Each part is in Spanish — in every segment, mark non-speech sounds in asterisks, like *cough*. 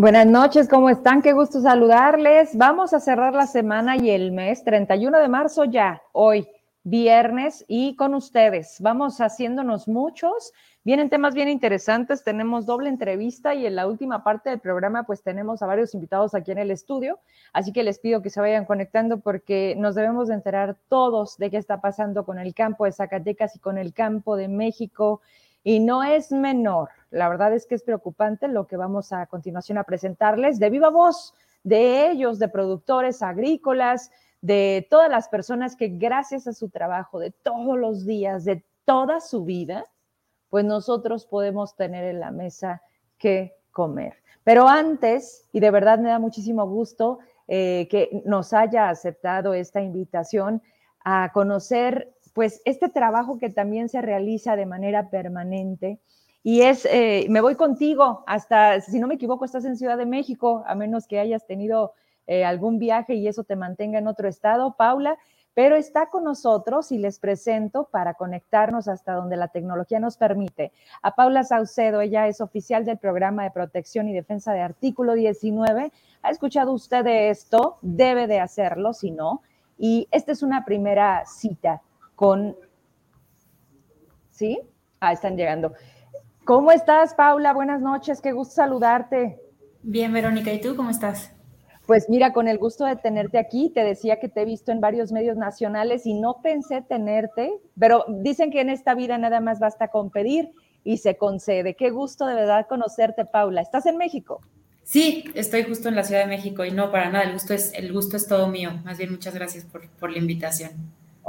Buenas noches, ¿cómo están? Qué gusto saludarles. Vamos a cerrar la semana y el mes, 31 de marzo ya, hoy, viernes, y con ustedes. Vamos haciéndonos muchos. Vienen temas bien interesantes, tenemos doble entrevista y en la última parte del programa pues tenemos a varios invitados aquí en el estudio, así que les pido que se vayan conectando porque nos debemos de enterar todos de qué está pasando con el campo de Zacatecas y con el campo de México y no es menor. La verdad es que es preocupante lo que vamos a continuación a presentarles de viva voz de ellos, de productores agrícolas, de todas las personas que gracias a su trabajo de todos los días, de toda su vida, pues nosotros podemos tener en la mesa que comer. Pero antes, y de verdad me da muchísimo gusto eh, que nos haya aceptado esta invitación a conocer pues este trabajo que también se realiza de manera permanente y es, eh, me voy contigo hasta, si no me equivoco, estás en Ciudad de México, a menos que hayas tenido eh, algún viaje y eso te mantenga en otro estado, Paula, pero está con nosotros y les presento para conectarnos hasta donde la tecnología nos permite. A Paula Saucedo, ella es oficial del programa de protección y defensa de artículo 19. ¿Ha escuchado usted de esto? Debe de hacerlo, si no. Y esta es una primera cita con... ¿Sí? Ah, están llegando. ¿Cómo estás, Paula? Buenas noches, qué gusto saludarte. Bien, Verónica, ¿y tú cómo estás? Pues mira, con el gusto de tenerte aquí, te decía que te he visto en varios medios nacionales y no pensé tenerte, pero dicen que en esta vida nada más basta con pedir y se concede. Qué gusto de verdad conocerte, Paula. ¿Estás en México? Sí, estoy justo en la Ciudad de México y no para nada, el gusto es, el gusto es todo mío. Más bien, muchas gracias por, por la invitación.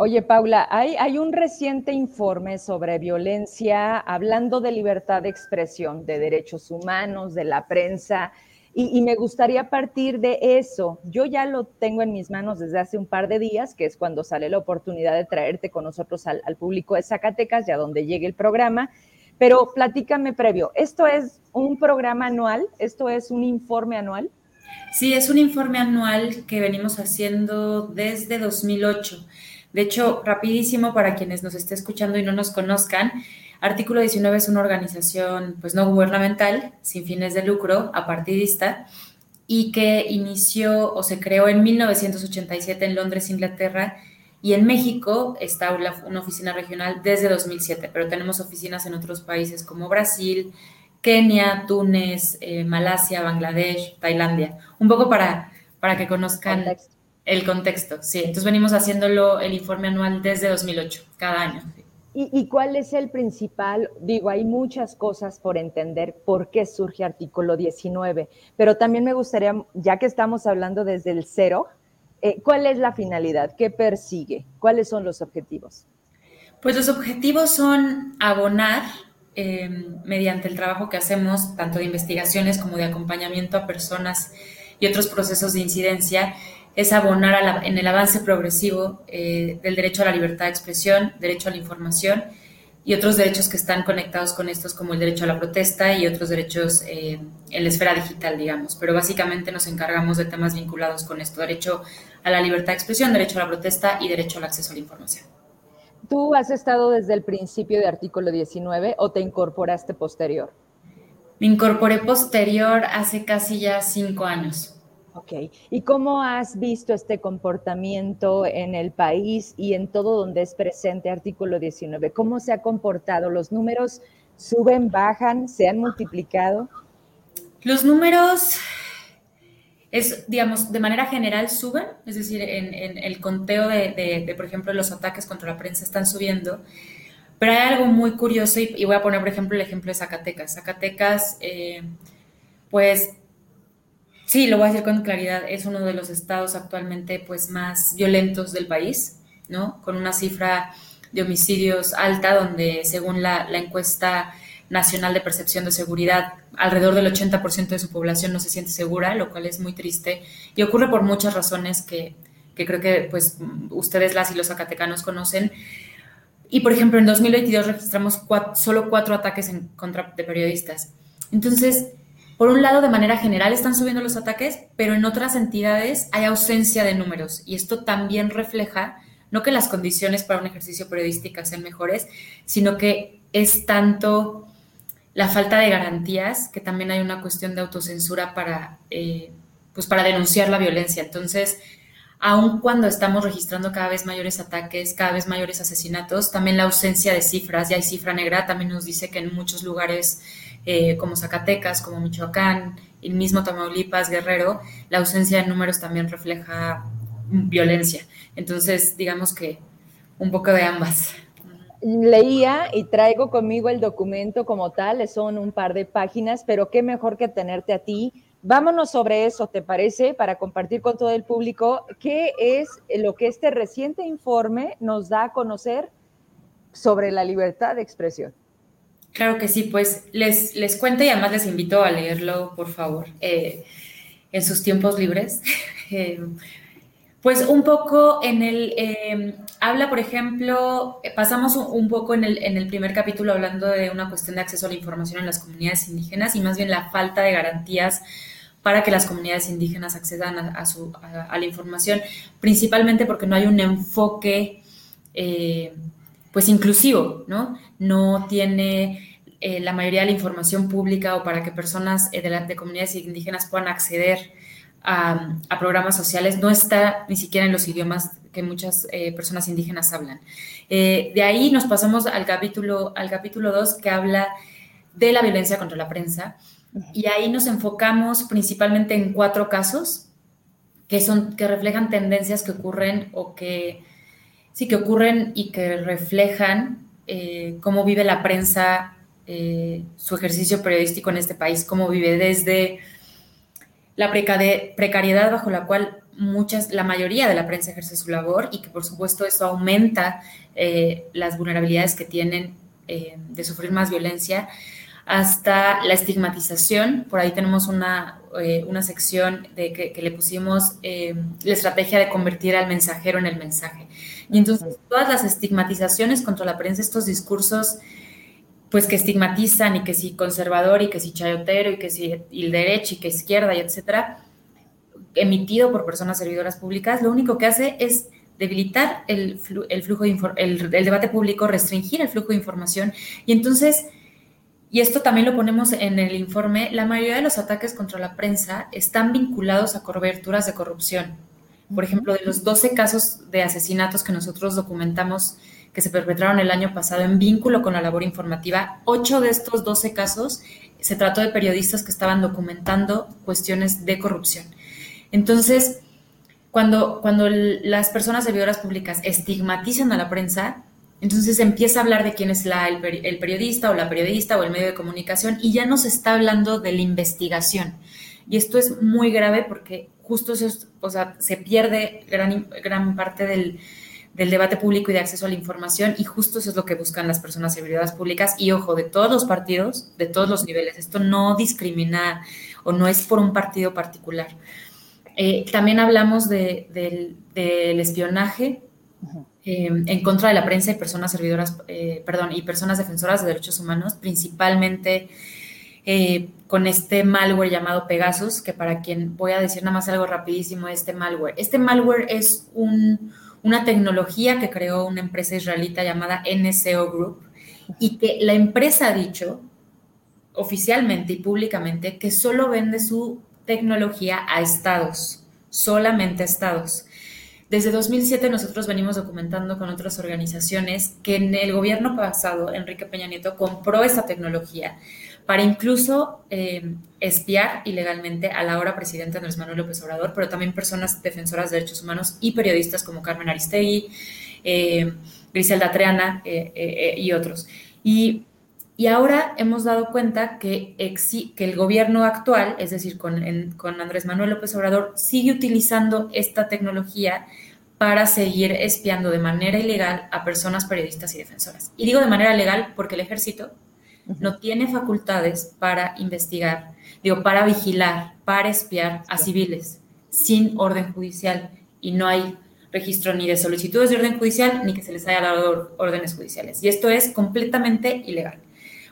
Oye, Paula, hay, un reciente informe sobre violencia, hablando de libertad de expresión, de derechos humanos, de la prensa, y, me gustaría partir de eso. Yo ya lo tengo en mis manos desde hace un par de días, que es cuando sale la oportunidad de traerte con nosotros al, público de Zacatecas, ya donde llegue el programa. Pero platícame previo, ¿esto es un programa anual? ¿Esto es un informe anual? Sí, es un informe anual que venimos haciendo desde 2008. De hecho, rapidísimo para quienes nos estén escuchando y no nos conozcan, Artículo 19 es una organización pues no gubernamental, sin fines de lucro, apartidista, y que inició o se creó en 1987 en Londres, Inglaterra, y en México está una oficina regional desde 2007, pero tenemos oficinas en otros países como Brasil, Kenia, Túnez, eh, Malasia, Bangladesh, Tailandia. Un poco para, para que conozcan el contexto, sí. Entonces venimos haciéndolo el informe anual desde 2008, cada año. ¿Y, cuál es el principal? Digo, hay muchas cosas por entender por qué surge artículo 19, pero también me gustaría, ya que estamos hablando desde el cero, eh, ¿cuál es la finalidad? ¿Qué persigue? ¿Cuáles son los objetivos? Pues los objetivos son abonar em, mediante el trabajo que hacemos, tanto de investigaciones como de acompañamiento a personas y otros procesos de incidencia, es abonar en el avance progresivo eh, del derecho a la libertad de expresión, derecho a la información y otros derechos que están conectados con estos, como el derecho a la protesta y otros derechos eh, en la esfera digital, digamos. Pero básicamente nos encargamos de temas vinculados con esto, derecho a la libertad de expresión, derecho a la protesta y derecho al acceso a la información. ¿Tú has estado desde el principio de artículo 19 o te incorporaste posterior? Me incorporé posterior hace casi ya cinco años. Ok, ¿y cómo has visto este comportamiento en el país y en todo donde es presente artículo 19? ¿Cómo se ha comportado? ¿Los números suben, bajan, se han multiplicado? Los números, es, digamos, de manera general suben, es decir, en, el conteo de, por ejemplo, los ataques contra la prensa están subiendo, pero hay algo muy curioso y, voy a poner, por ejemplo, el ejemplo de Zacatecas. Zacatecas, eh, pues Sí, lo voy a decir con claridad, es uno de los estados actualmente pues más violentos del país, ¿no? Con una cifra de homicidios alta, donde según la, encuesta nacional de percepción de seguridad, alrededor del 80% de su población no se siente segura, lo cual es muy triste y ocurre por muchas razones que, creo que pues ustedes las y los zacatecanos conocen. Y por ejemplo, en 2022 registramos solo cuatro ataques en contra de periodistas. Entonces, por un lado, de manera general están subiendo los ataques, pero en otras entidades hay ausencia de números y esto también refleja no que las condiciones para un ejercicio periodístico sean mejores, sino que es tanto la falta de garantías, que también hay una cuestión de autocensura para, eh, pues para denunciar la violencia. Entonces, aun cuando estamos registrando cada vez mayores ataques, cada vez mayores asesinatos, también la ausencia de cifras, ya hay cifra negra, también nos dice que en muchos lugares eh, como Zacatecas, como Michoacán, el mismo Tamaulipas, Guerrero, la ausencia de números también refleja violencia. Entonces, digamos que un poco de ambas. Leía y traigo conmigo el documento como tal, son un par de páginas, pero qué mejor que tenerte a ti Vámonos sobre eso, ¿te parece? Para compartir con todo el público qué es lo que este reciente informe nos da a conocer sobre la libertad de expresión. Claro que sí, pues les, les cuento y además les invito a leerlo, por favor, eh, en sus tiempos libres. *laughs* Eh, pues un poco en el, eh, habla, por ejemplo, pasamos un, poco en el, en el, primer capítulo hablando de una cuestión de acceso a la información en las comunidades indígenas y más bien la falta de garantías para que las comunidades indígenas accedan a, su, a, la información, principalmente porque no hay un enfoque eh, pues inclusivo, ¿no? No tiene eh, la mayoría de la información pública o para que personas eh, de, de, comunidades indígenas puedan acceder a, a, programas sociales, no está ni siquiera en los idiomas que muchas personas indígenas hablan. de ahí nos pasamos al capítulo, al capítulo 2 que habla de la violencia contra la prensa y ahí nos enfocamos principalmente en cuatro casos que, son, que reflejan tendencias que ocurren o que sí que ocurren y que reflejan eh, cómo vive la prensa eh, su ejercicio periodístico en este país, cómo vive desde la precariedad bajo la cual muchas, la mayoría de la prensa ejerce su labor y que por supuesto eso aumenta eh, las vulnerabilidades que tienen de sufrir más violencia hasta la estigmatización. Por ahí tenemos una, una sección de que, le pusimos la estrategia de convertir al mensajero en el mensaje. Y entonces todas las estigmatizaciones contra la prensa, estos discursos pues que estigmatizan y que si conservador y que si chayotero y que si el derecho y que izquierda y etcétera, emitido por personas servidoras públicas, lo único que hace es debilitar el, el flujo de el, el debate público, restringir el flujo de información y entonces y esto también lo ponemos en el informe, la mayoría de los ataques contra la prensa están vinculados a coberturas de corrupción. Por ejemplo, de los 12 casos de asesinatos que nosotros documentamos que se perpetraron el año pasado en vínculo con la labor informativa, 8 de estos 12 casos se trató de periodistas que estaban documentando cuestiones de corrupción. Entonces, cuando, cuando las personas servidoras públicas estigmatizan a la prensa, entonces empieza a hablar de quién es la, el, periodista o la periodista o el medio de comunicación y ya no se está hablando de la investigación. Y esto es muy grave porque justo eso o sea, se pierde gran, gran parte del, del, debate público y de acceso a la información y justo eso es lo que buscan las personas servidoras públicas y ojo, de todos los partidos, de todos los niveles. Esto no discrimina o no es por un partido particular. Eh, también hablamos de, del, del espionaje. Em, en contra de la prensa y personas servidoras, eh, perdón, y personas defensoras de derechos humanos, principalmente eh, con este malware llamado Pegasus, que para quien voy a decir nada más algo rapidísimo este malware. Este malware es una tecnología que creó una empresa israelita llamada NCO Group y que la empresa ha dicho oficialmente y públicamente que solo vende su tecnología a estados, solamente a estados. Desde 2007 nosotros venimos documentando con otras organizaciones que en el gobierno pasado, Enrique Peña Nieto compró esta tecnología para incluso eh, espiar ilegalmente a la ahora presidente Andrés Manuel López Obrador, pero también personas defensoras de derechos humanos y periodistas como Carmen Aristegui, eh, Griselda Treana eh, y otros. Y, y, ahora hemos dado cuenta que, que el gobierno actual, es decir, con, con Andrés Manuel López Obrador, sigue utilizando esta tecnología para seguir espiando de manera ilegal a personas periodistas y defensoras. Y digo de manera legal porque el ejército no tiene facultades para investigar, digo, para vigilar, para espiar a civiles sin orden judicial y no hay registro ni de solicitudes de orden judicial ni que se les haya dado órdenes judiciales. Y esto es completamente ilegal.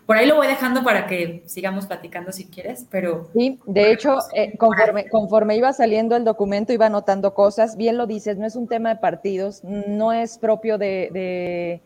Por ahí lo voy dejando para que sigamos platicando si quieres, pero... Sí, de hecho, eh, conforme, conforme iba saliendo el documento, iba anotando cosas, bien lo dices, no es un tema de partidos, no es propio de, de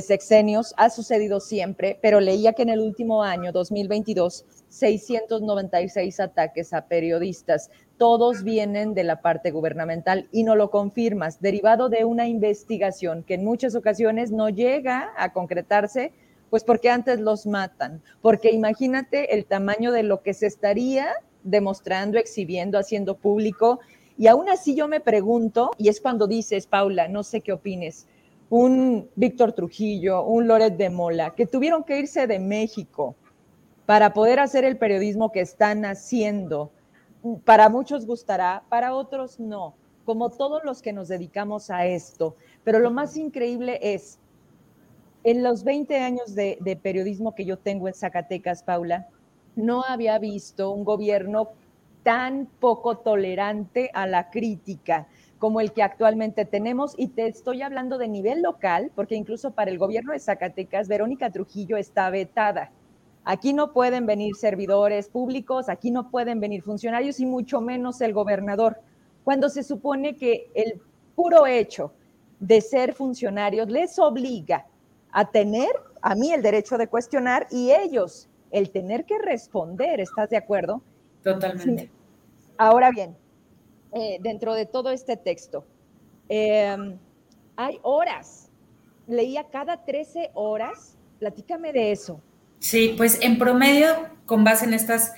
sexenios, ha sucedido siempre, pero leía que en el último año, 2022, 696 ataques a periodistas. Todos vienen de la parte gubernamental y no lo confirmas, derivado de una investigación que en muchas ocasiones no llega a concretarse, pues porque antes los matan. Porque imagínate el tamaño de lo que se estaría demostrando, exhibiendo, haciendo público. Y aún así yo me pregunto, y es cuando dices, Paula, no sé qué opines, un Víctor Trujillo, un Loret de Mola, que tuvieron que irse de México para poder hacer el periodismo que están haciendo. Para muchos gustará, para otros no, como todos los que nos dedicamos a esto. Pero lo más increíble es, en los 20 años de, de periodismo que yo tengo en Zacatecas, Paula, no había visto un gobierno tan poco tolerante a la crítica como el que actualmente tenemos. Y te estoy hablando de nivel local, porque incluso para el gobierno de Zacatecas, Verónica Trujillo está vetada. Aquí no pueden venir servidores públicos, aquí no pueden venir funcionarios y mucho menos el gobernador, cuando se supone que el puro hecho de ser funcionarios les obliga a tener a mí el derecho de cuestionar y ellos el tener que responder, ¿estás de acuerdo? Totalmente. Ahora bien, eh, dentro de todo este texto, em, hay horas, leía cada 13 horas, platícame de eso. Sí, pues en promedio, con base en estas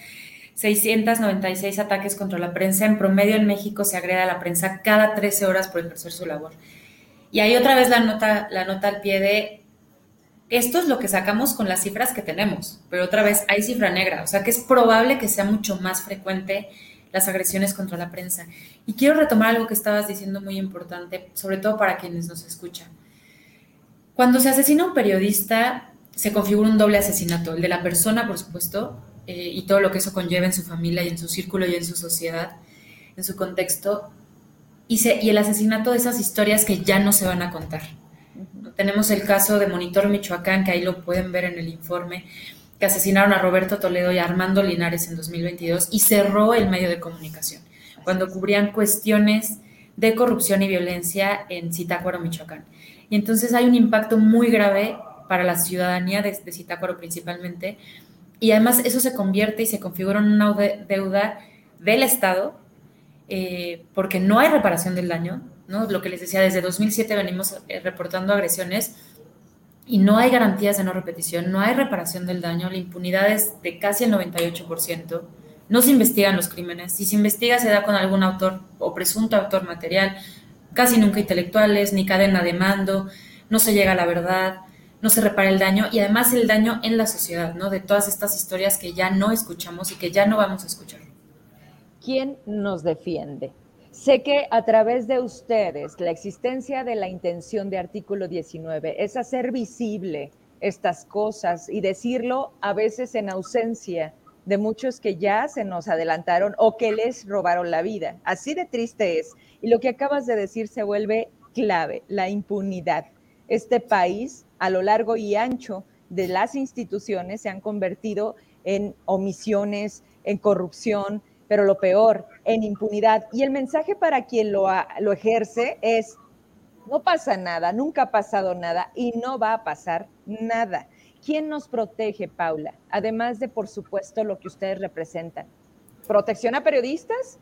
696 ataques contra la prensa, en promedio en México se agrega a la prensa cada 13 horas por ejercer su labor. Y ahí otra vez la nota, la nota al pie de esto es lo que sacamos con las cifras que tenemos, pero otra vez hay cifra negra, o sea que es probable que sea mucho más frecuente las agresiones contra la prensa. Y quiero retomar algo que estabas diciendo muy importante, sobre todo para quienes nos escuchan. Cuando se asesina un periodista, se configura un doble asesinato, el de la persona, por supuesto, eh, y todo lo que eso conlleva en su familia y en su círculo y en su sociedad, en su contexto, y, y el asesinato de esas historias que ya no se van a contar tenemos el caso de Monitor Michoacán, que ahí lo pueden ver en el informe, que asesinaron a Roberto Toledo y a Armando Linares en 2022 y cerró el medio de comunicación cuando cubrían cuestiones de corrupción y violencia en Zitácuaro, Michoacán. Y entonces hay un impacto muy grave para la ciudadanía de, de principalmente. Y además eso se convierte y se configura en una deuda del Estado eh, porque no hay reparación del daño, lo que les decía, desde 2007 venimos eh, reportando agresiones y no hay garantías de no repetición, no hay reparación del daño, la impunidad es de casi el 98%, no se investigan los crímenes, si se investiga se da con algún autor o presunto autor material, casi nunca intelectuales, ni cadena de mando, no se llega a la verdad, no se repara el daño y además el daño en la sociedad, ¿no? De todas estas historias que ya no escuchamos y que ya no vamos a escuchar. ¿Quién nos defiende? Sé que a través de ustedes la existencia de la intención de artículo 19 es hacer visible estas cosas y decirlo a veces en ausencia de muchos que ya se nos adelantaron o que les robaron la vida. Así de triste es. Y lo que acabas de decir se vuelve clave, la impunidad. Este país, a lo largo y ancho de las instituciones, se han convertido en omisiones, en corrupción, pero lo peor, en impunidad. Y el mensaje para quien lo, lo ejerce es, no pasa nada, nunca ha pasado nada y no va a pasar nada. ¿Quién nos protege, Paula? Además de, por supuesto, lo que ustedes representan. ¿Protección a periodistas?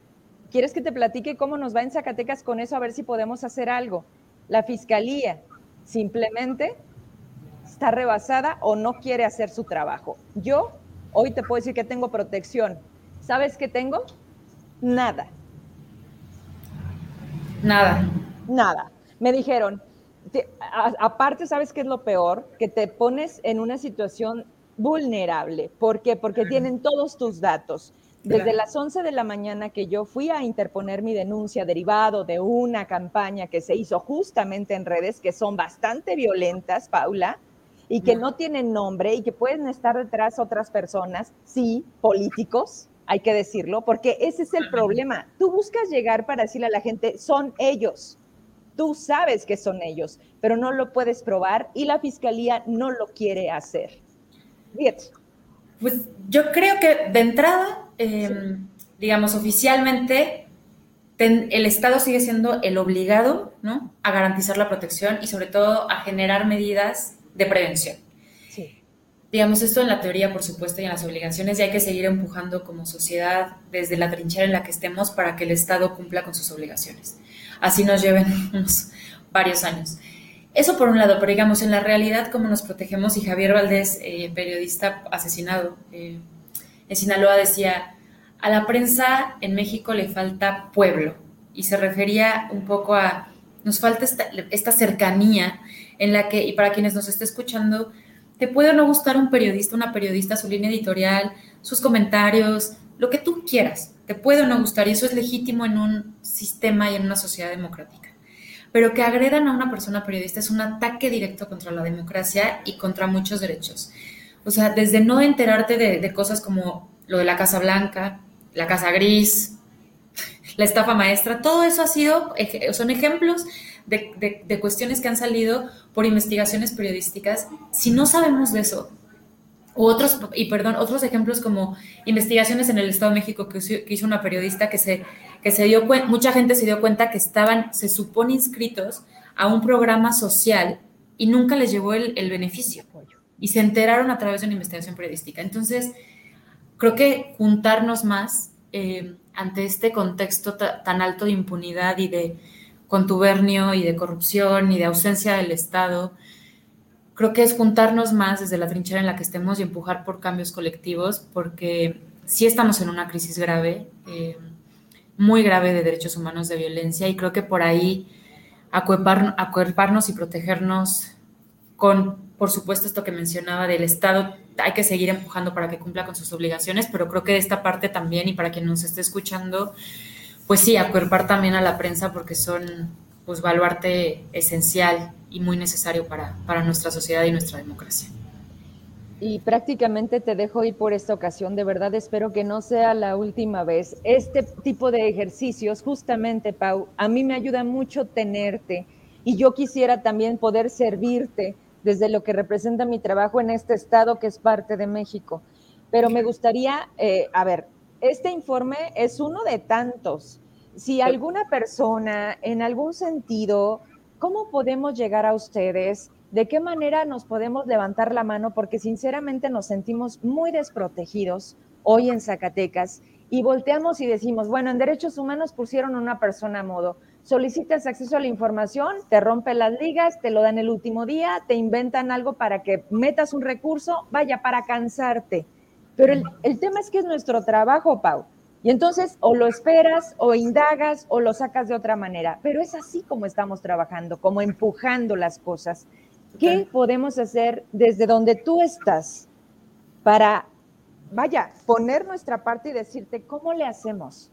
¿Quieres que te platique cómo nos va en Zacatecas con eso? A ver si podemos hacer algo. La fiscalía simplemente está rebasada o no quiere hacer su trabajo. Yo hoy te puedo decir que tengo protección ¿Sabes qué tengo? Nada. Nada. Nada. Me dijeron, aparte, ¿sabes qué es lo peor? Que te pones en una situación vulnerable. ¿Por qué? Porque tienen todos tus datos. Desde las 11 de la mañana que yo fui a interponer mi denuncia derivado de una campaña que se hizo justamente en redes que son bastante violentas, Paula, y que no tienen nombre y que pueden estar detrás otras personas, sí, políticos, hay que decirlo, porque ese es el problema. Tú buscas llegar para decirle a la gente, son ellos. Tú sabes que son ellos, pero no lo puedes probar y la fiscalía no lo quiere hacer. Pues yo creo que de entrada, em, digamos, oficialmente, el Estado sigue siendo el obligado ¿no? a garantizar la protección y sobre todo a generar medidas de prevención. Digamos, esto en la teoría, por supuesto, y en las obligaciones, y hay que seguir empujando como sociedad desde la trinchera en la que estemos para que el Estado cumpla con sus obligaciones. Así nos lleven *laughs* unos varios años. Eso por un lado, pero digamos, en la realidad, cómo nos protegemos, y Javier Valdés, eh, periodista asesinado eh, en Sinaloa, decía, a la prensa en México le falta pueblo, y se refería un poco a, nos falta esta, esta cercanía en la que, y para quienes nos esté escuchando, te puede o no gustar un periodista, una periodista, su línea editorial, sus comentarios, lo que tú quieras. Te puede o no gustar y eso es legítimo en un sistema y en una sociedad democrática. Pero que agredan a una persona periodista es un ataque directo contra la democracia y contra muchos derechos. O sea, desde no enterarte de, cosas como lo de la Casa Blanca, la Casa Gris, *laughs* la estafa maestra, todo eso ha sido, son ejemplos de, cuestiones que han salido por investigaciones periodísticas, si no sabemos de eso, o otros, y perdón, otros ejemplos como investigaciones en el Estado de México que, hizo una periodista que se, que se dio cuenta, mucha gente se dio cuenta que estaban, se supone inscritos a un programa social y nunca les llegó el, beneficio. Y se enteraron a través de una investigación periodística. Entonces, creo que juntarnos más eh, ante este contexto tan alto de impunidad y de, contubernio y de corrupción y de ausencia del Estado. Creo que es juntarnos más desde la trinchera en la que estemos y empujar por cambios colectivos, porque sí estamos en una crisis grave, eh, muy grave de derechos humanos, de violencia, y creo que por ahí acuerparnos y protegernos con, por supuesto, esto que mencionaba del Estado, hay que seguir empujando para que cumpla con sus obligaciones, pero creo que de esta parte también, y para quien nos esté escuchando, pues sí, acuerpar también a la prensa porque son pues baluarte esencial y muy necesario para, para nuestra sociedad y nuestra democracia. Y prácticamente te dejo ir por esta ocasión. De verdad espero que no sea la última vez. Este tipo de ejercicios, justamente, Pau, a mí me ayuda mucho tenerte y yo quisiera también poder servirte desde lo que representa mi trabajo en este estado que es parte de México. Pero me gustaría, eh, a ver, este informe es uno de tantos. Si alguna persona, en algún sentido, ¿cómo podemos llegar a ustedes? ¿De qué manera nos podemos levantar la mano? Porque sinceramente nos sentimos muy desprotegidos hoy en Zacatecas y volteamos y decimos, bueno, en derechos humanos pusieron una persona a modo. Solicitas acceso a la información, te rompen las ligas, te lo dan el último día, te inventan algo para que metas un recurso, vaya, para cansarte. Pero el, tema es que es nuestro trabajo, Pau. Y entonces o lo esperas o indagas o lo sacas de otra manera. Pero es así como estamos trabajando, como empujando las cosas. ¿Qué podemos hacer desde donde tú estás para, vaya, poner nuestra parte y decirte cómo le hacemos?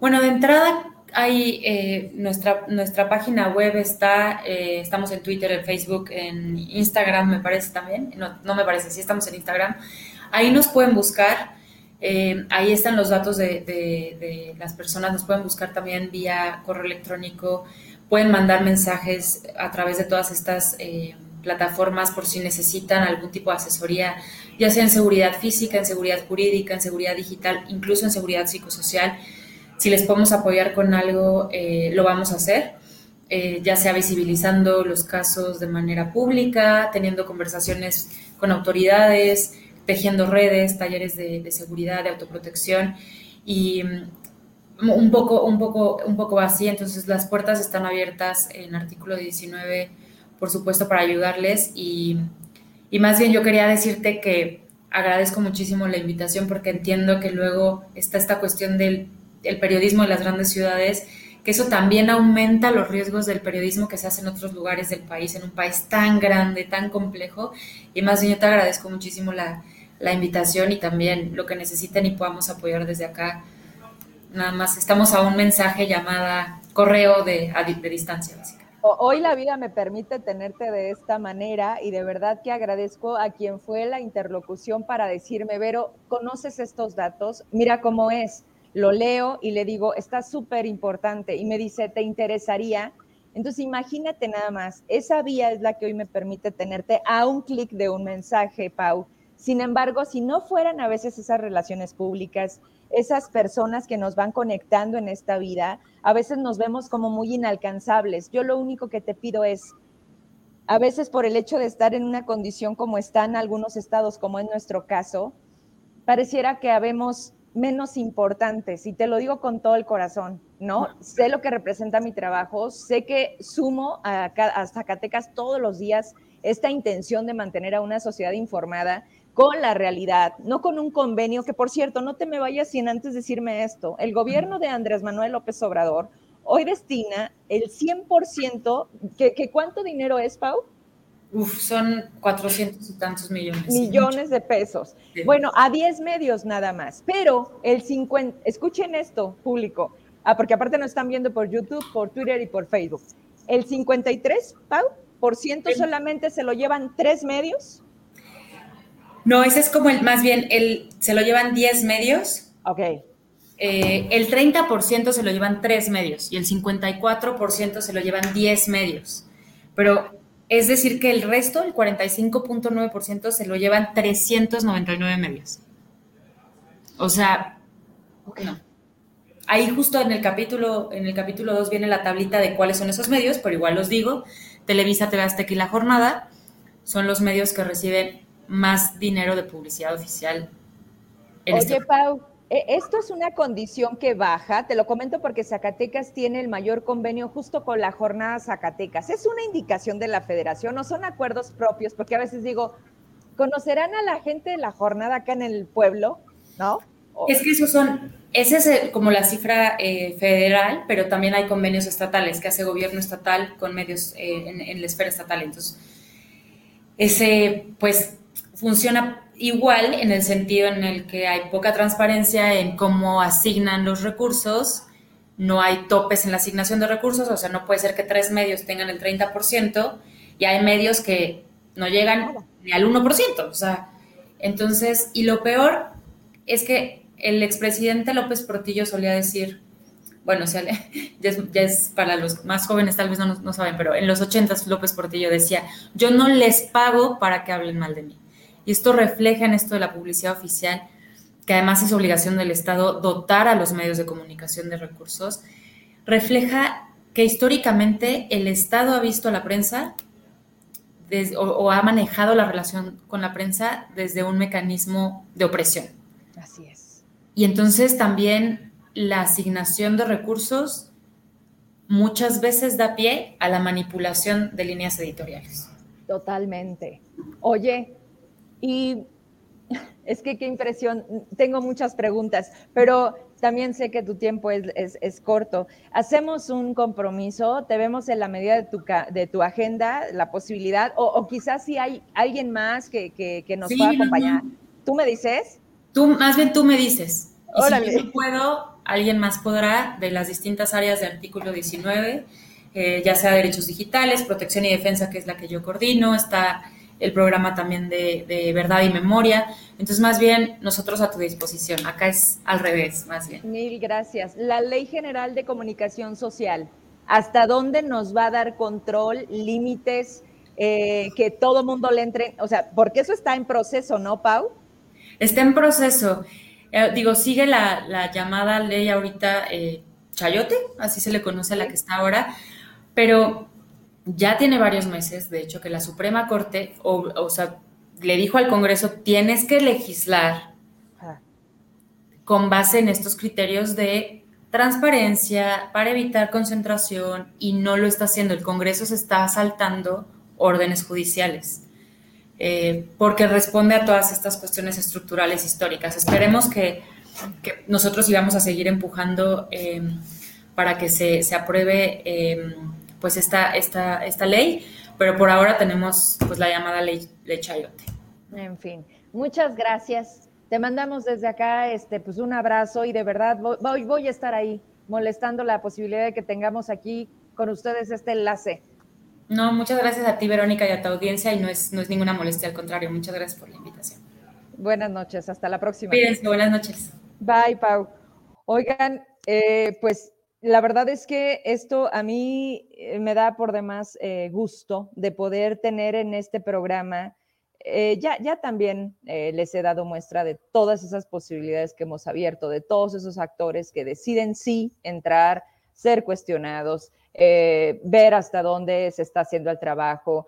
Bueno, de entrada hay eh, nuestra, nuestra página web está, eh, estamos en Twitter, en Facebook, en Instagram, me parece también. No, no me parece, sí estamos en Instagram. Ahí nos pueden buscar, eh, ahí están los datos de, las personas, nos pueden buscar también vía correo electrónico, pueden mandar mensajes a través de todas estas eh, plataformas por si necesitan algún tipo de asesoría, ya sea en seguridad física, en seguridad jurídica, en seguridad digital, incluso en seguridad psicosocial. Si les podemos apoyar con algo, eh, lo vamos a hacer. ya sea visibilizando los casos de manera pública, teniendo conversaciones con autoridades, tejiendo redes, talleres de, seguridad, de autoprotección y mm, un poco, un, poco, un poco así. Entonces las puertas están abiertas en artículo 19, por supuesto, para ayudarles y, y más bien yo quería decirte que agradezco muchísimo la invitación porque entiendo que luego está esta cuestión del el periodismo de las grandes ciudades, que eso también aumenta los riesgos del periodismo que se hace en otros lugares del país, en un país tan grande, tan complejo. Y más bien yo te agradezco muchísimo la, la invitación y también lo que necesiten y podamos apoyar desde acá. Nada más, estamos a un mensaje llamada correo de, de distancia básica. Hoy la vida me permite tenerte de esta manera y de verdad que agradezco a quien fue la interlocución para decirme, Vero, ¿conoces estos datos? Mira cómo es. Lo leo y le digo, está súper importante. Y me dice, ¿te interesaría? Entonces imagínate nada más, esa vía es la que hoy me permite tenerte a un clic de un mensaje, Pau. Sin embargo, si no fueran a veces esas relaciones públicas, esas personas que nos van conectando en esta vida, a veces nos vemos como muy inalcanzables. Yo lo único que te pido es, a veces por el hecho de estar en una condición como están algunos estados, como en nuestro caso, pareciera que habemos menos importantes, y te lo digo con todo el corazón, ¿no? Sé lo que representa mi trabajo, sé que sumo a, a Zacatecas todos los días esta intención de mantener a una sociedad informada con la realidad, no con un convenio, que por cierto, no te me vayas sin antes decirme esto, el gobierno de Andrés Manuel López Obrador hoy destina el 100%, que, ¿cuánto dinero es, Pau? Uf, son 400 y tantos millones. Millones de pesos. Bueno, a 10 medios nada más, pero el 50, escuchen esto, público, ah, porque aparte nos están viendo por YouTube, por Twitter y por Facebook. El 53, Pau, por ciento solamente se lo llevan tres medios. No, ese es como el, más bien, el, se lo llevan 10 medios. Ok. Eh, el 30% se lo llevan 3 medios y el 54% se lo llevan 10 medios. Pero es decir que el resto, el 45.9%, se lo llevan 399 medios. O sea, no. Ahí justo en el capítulo, en el capítulo 2 viene la tablita de cuáles son esos medios, pero igual los digo. Televisa, TV Azteca y La Jornada son los medios que reciben más dinero de publicidad oficial. En Oye, este Pau, esto es una condición que baja, te lo comento porque Zacatecas tiene el mayor convenio justo con la jornada Zacatecas. ¿Es una indicación de la federación o son acuerdos propios? Porque a veces digo, ¿conocerán a la gente de la jornada acá en el pueblo? ¿No? Es que esos son, esa es como la cifra eh, federal, pero también hay convenios estatales que hace gobierno estatal con medios eh, en, en la esfera estatal. Entonces, ese, pues, funciona igual en el sentido en el que hay poca transparencia en cómo asignan los recursos, no hay topes en la asignación de recursos, o sea, no puede ser que tres medios tengan el 30% y hay medios que no llegan ni al 1%, o sea, entonces, y lo peor es que el expresidente López Portillo solía decir, bueno, o sea, *laughs* ya, es, para los más jóvenes, tal vez no, no saben, pero en los 80 López Portillo decía, yo no les pago para que hablen mal de mí. Y esto refleja en esto de la publicidad oficial, que además es obligación del Estado dotar a los medios de comunicación de recursos, refleja que históricamente el Estado ha visto a la prensa o, ha manejado la relación con la prensa desde un mecanismo de opresión. Así es. Y entonces también la asignación de recursos muchas veces da pie a la manipulación de líneas editoriales. Totalmente. Oye, y *laughs* es que qué impresión, tengo muchas preguntas, pero también sé que tu tiempo es, es, corto. Hacemos un compromiso, te vemos en la medida de tu, de tu agenda, la posibilidad, o, quizás si hay alguien más que, que, nos pueda acompañar. ¿Tú me dices? Tú, más bien tú me dices. Y si yo puedo, alguien más podrá de las distintas áreas del artículo 19, eh, ya sea derechos digitales, protección y defensa, que es la que yo coordino, está el programa también de, verdad y memoria. Entonces, más bien, nosotros a tu disposición. Acá es al revés, más bien. Mil gracias. La Ley General de Comunicación Social, ¿hasta dónde nos va a dar control, límites, eh, que todo mundo le entre? O sea, porque eso está en proceso, ¿no, Pau? Está en proceso. Eh, digo, sigue la, llamada ley ahorita eh, Chayote, así se le conoce a la que está ahora, pero ya tiene varios meses, de hecho, que la Suprema Corte, o, sea, le dijo al Congreso, tienes que legislar con base en estos criterios de transparencia para evitar concentración y no lo está haciendo. El Congreso se está saltando órdenes judiciales eh, porque responde a todas estas cuestiones estructurales históricas. Esperemos que, nosotros íbamos a seguir empujando eh, para que se, apruebe. Eh, pues esta, esta, esta ley, pero por ahora tenemos pues la llamada ley, ley Chayote. En fin, muchas gracias. Te mandamos desde acá este, pues un abrazo y de verdad voy, voy a estar ahí molestando la posibilidad de que tengamos aquí con ustedes este enlace. No, muchas gracias a ti, Verónica, y a tu audiencia, y no es, no es ninguna molestia, al contrario, muchas gracias por la invitación. Buenas noches, hasta la próxima. Cuídense, buenas noches. Bye, Pau. Oigan, eh, pues la verdad es que esto a mí eh, me da por demás eh, gusto de poder tener en este programa. Eh, ya, ya también les he dado muestra de todas esas posibilidades que hemos abierto, de todos esos actores que deciden sí entrar, ser cuestionados, ver hasta dónde se está haciendo el trabajo.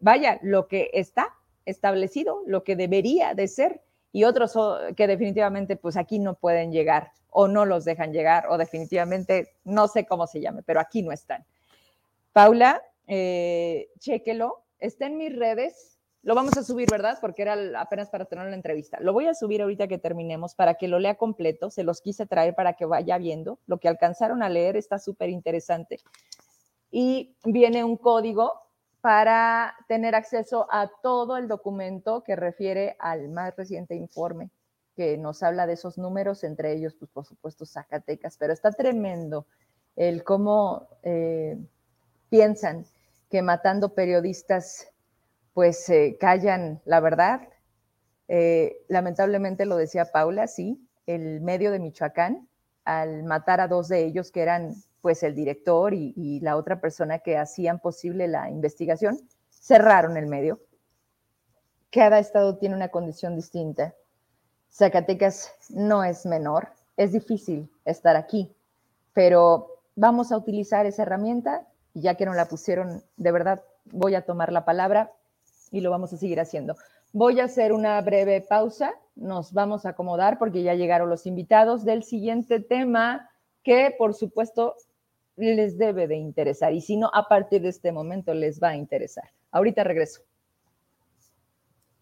vaya, lo que está establecido, lo que debería de ser, y otros que definitivamente pues aquí no pueden llegar o no los dejan llegar o definitivamente no sé cómo se llame, pero aquí no están. Paula, eh, chéquelo, está en mis redes, lo vamos a subir, ¿verdad? Porque era apenas para tener la entrevista. Lo voy a subir ahorita que terminemos para que lo lea completo, se los quise traer para que vaya viendo, lo que alcanzaron a leer está súper interesante. Y viene un código para tener acceso a todo el documento que refiere al más reciente informe que nos habla de esos números, entre ellos, pues por supuesto, Zacatecas, pero está tremendo el cómo eh, piensan que matando periodistas, pues eh, callan la verdad. Eh, lamentablemente lo decía Paula, sí, el medio de Michoacán, al matar a dos de ellos que eran pues el director y, la otra persona que hacían posible la investigación, cerraron el medio. Cada estado tiene una condición distinta. Zacatecas no es menor, es difícil estar aquí, pero vamos a utilizar esa herramienta y ya que nos la pusieron, de verdad voy a tomar la palabra y lo vamos a seguir haciendo. Voy a hacer una breve pausa, nos vamos a acomodar porque ya llegaron los invitados del siguiente tema que por supuesto les debe de interesar y si no, a partir de este momento les va a interesar. Ahorita regreso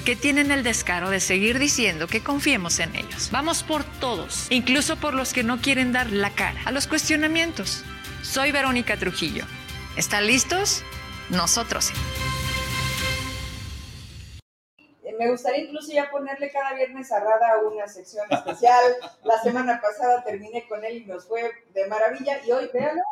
porque tienen el descaro de seguir diciendo que confiemos en ellos. Vamos por todos, incluso por los que no quieren dar la cara a los cuestionamientos. Soy Verónica Trujillo. ¿Están listos? Nosotros sí. Eh, me gustaría incluso ya ponerle cada viernes a Rada una sección especial. *laughs* La semana pasada terminé con él y nos fue de maravilla. Y hoy, véanlo,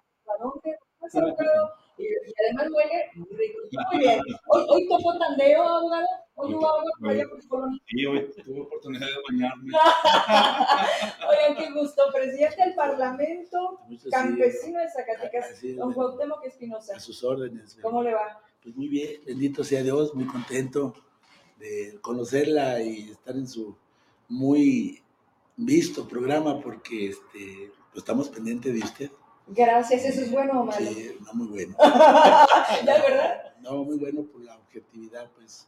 y, y además huele muy rico. Muy bien. Hoy, hoy tocó tandeo, abogado. Hoy hubo agua por allá por Colombia. Sí, hoy tuve oportunidad de bañarme. *laughs* Oigan, qué gusto. Presidente del Parlamento Campesino de Zacatecas, don Cuauhtémoc Espinosa. A sus órdenes. ¿Cómo le va? Pues muy bien, bendito sea Dios, muy contento de conocerla y estar en su muy visto programa porque este, pues estamos pendientes de usted. Gracias, ¿eso es bueno o malo? Sí, no muy bueno. *laughs* ¿Ya, verdad? No, muy bueno por la objetividad, pues.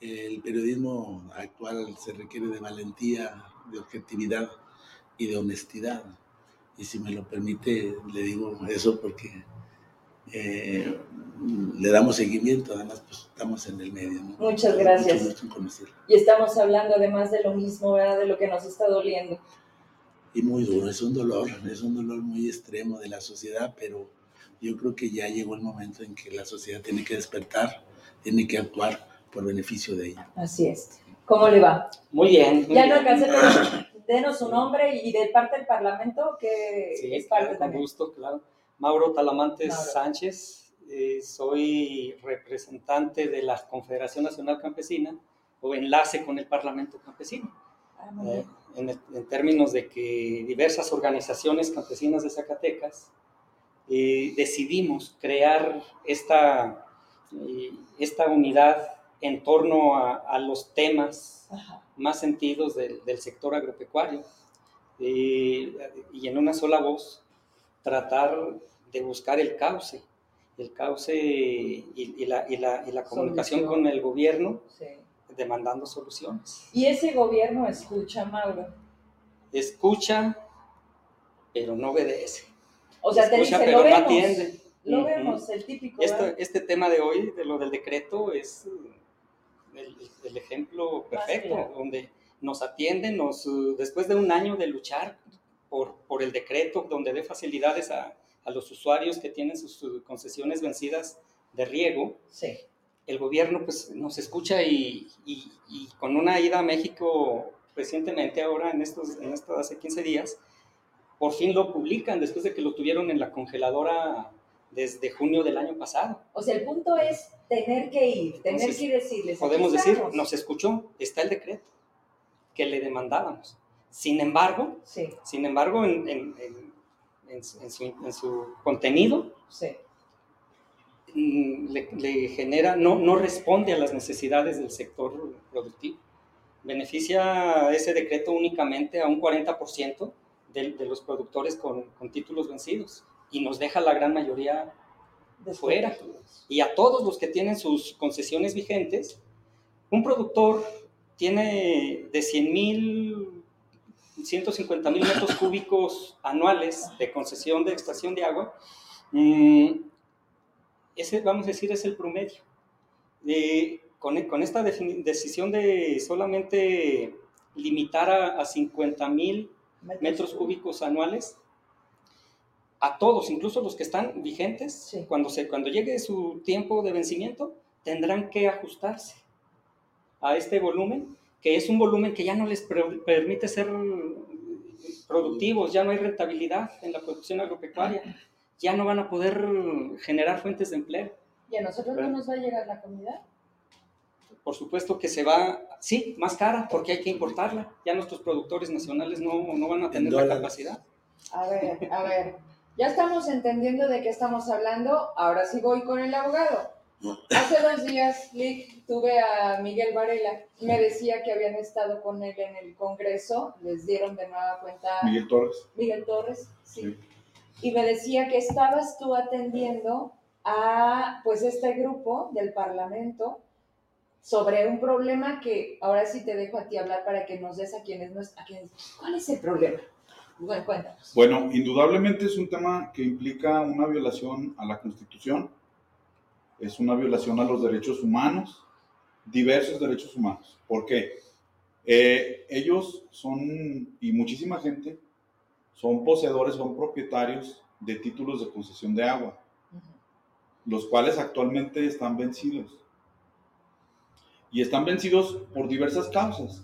El periodismo actual se requiere de valentía, de objetividad y de honestidad. Y si me lo permite, le digo eso porque eh, le damos seguimiento, además pues estamos en el medio. Muchas gracias. y estamos hablando además de lo mismo, ¿verdad? de lo que nos está doliendo y muy duro, es un dolor, es un dolor muy extremo de la sociedad, pero yo creo que ya llegó el momento en que la sociedad tiene que despertar, tiene que actuar por beneficio de ella. Así es. ¿Cómo le va? Muy bien. ya no alcancé, pero *laughs* denos su nombre y de parte del Parlamento, que es parte claro, con gusto, claro. Mauro Talamantes Sánchez, eh, soy representante de la Confederación Nacional Campesina o enlace con el Parlamento Campesino. Ah, eh, en, términos de que diversas organizaciones campesinas de Zacatecas eh, decidimos crear esta, esta unidad en torno a, los temas más sentidos del, sector agropecuario y en una sola voz tratar de buscar el cauce, el cauce y, la, la, comunicación con el gobierno demandando soluciones. ¿Y ese gobierno escucha, Mauro? Escucha, pero no obedece. O sea, escucha, te dice, pero no atiende. Lo vemos, el típico. Este, este, tema de hoy, de lo del decreto, es el, ejemplo perfecto, donde nos atienden, nos, después de un año de luchar por, por el decreto, donde dé facilidades a, a los usuarios que tienen sus concesiones vencidas de riego, sí. El gobierno pues, nos escucha y, y, con una ida a México recientemente, ahora en estos, en estos hace 15 días, por fin lo publican después de que lo tuvieron en la congeladora desde junio del año pasado. O sea, el punto es tener que ir, tener que decirles. Podemos decir, nos escuchó, está el decreto que le demandábamos. Sin embargo, sí. sin embargo, en, en, en, su, en su, contenido, sí. Le, genera, no, no responde a las necesidades del sector productivo. Beneficia ese decreto únicamente a un 40% de, de, los productores con, con títulos vencidos y nos deja la gran mayoría de fuera. Y a todos los que tienen sus concesiones vigentes, un productor tiene de 100 mil, 150 mil metros cúbicos anuales de concesión de extracción de agua. Mm, ese, vamos a decir, es el promedio. con, con, esta decisión de solamente limitar a, a 50 mil metros cúbicos. anuales, a todos, incluso los que están vigentes, cuando, se, cuando llegue su tiempo de vencimiento, tendrán que ajustarse a este volumen, que es un volumen que ya no les permite ser productivos, ya no hay rentabilidad en la producción agropecuaria, ya no van a poder generar fuentes de empleo. ¿Y a nosotros no nos va a llegar la comida? Por supuesto que se va, sí, más cara, porque hay que importarla. Ya nuestros productores nacionales no, no van a tener la capacidad. A ver, a ver, ya estamos entendiendo de qué estamos hablando. Ahora sí voy con el abogado. Hace dos días, Lick, tuve a Miguel Varela. Me decía que habían estado con él en el Congreso. Les dieron de nueva cuenta. Miguel Torres. Miguel Torres, sí. Y me decía que estabas tú atendiendo a pues este grupo del Parlamento sobre un problema que ahora sí te dejo a ti hablar para que nos des a quienes no a quienes, ¿cuál es el problema? Bueno, indudablemente es un tema que implica una violación a la Constitución, es una violación a los derechos humanos, diversos derechos humanos. ¿Por qué? Eh, ellos son, y muchísima gente, son poseedores, son propietarios de títulos de concesión de agua, los cuales actualmente están vencidos. Y están vencidos por diversas causas.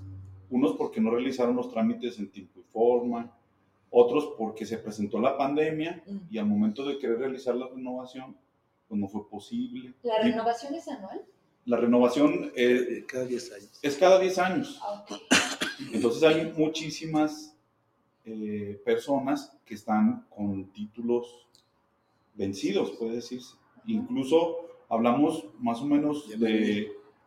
Unos porque no realizaron los trámites en tiempo y forma, otros porque se presentó la pandemia y al momento de querer realizar la renovación, pues no fue posible. ¿La renovación es anual? La renovación eh, cada 10 años. es cada 10 años. Ah, Entonces hay muchísimas eh, personas que están con títulos vencidos, puede decirse. Incluso hablamos más o menos de,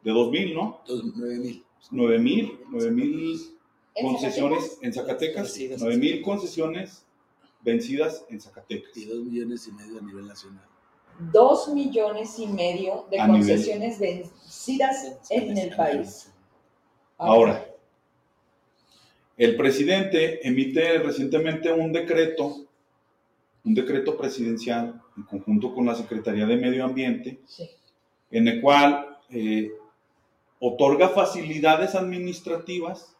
de 2.000, ¿no? 9.000. 9.000, 9.000 concesiones en Zacatecas, 9 mil concesiones vencidas en Zacatecas. Y 2 millones y medio a nivel nacional. 2 millones y medio de concesiones vencidas en el país. Ahora, el presidente emite recientemente un decreto, un decreto presidencial en conjunto con la Secretaría de Medio Ambiente, en el cual eh, otorga facilidades administrativas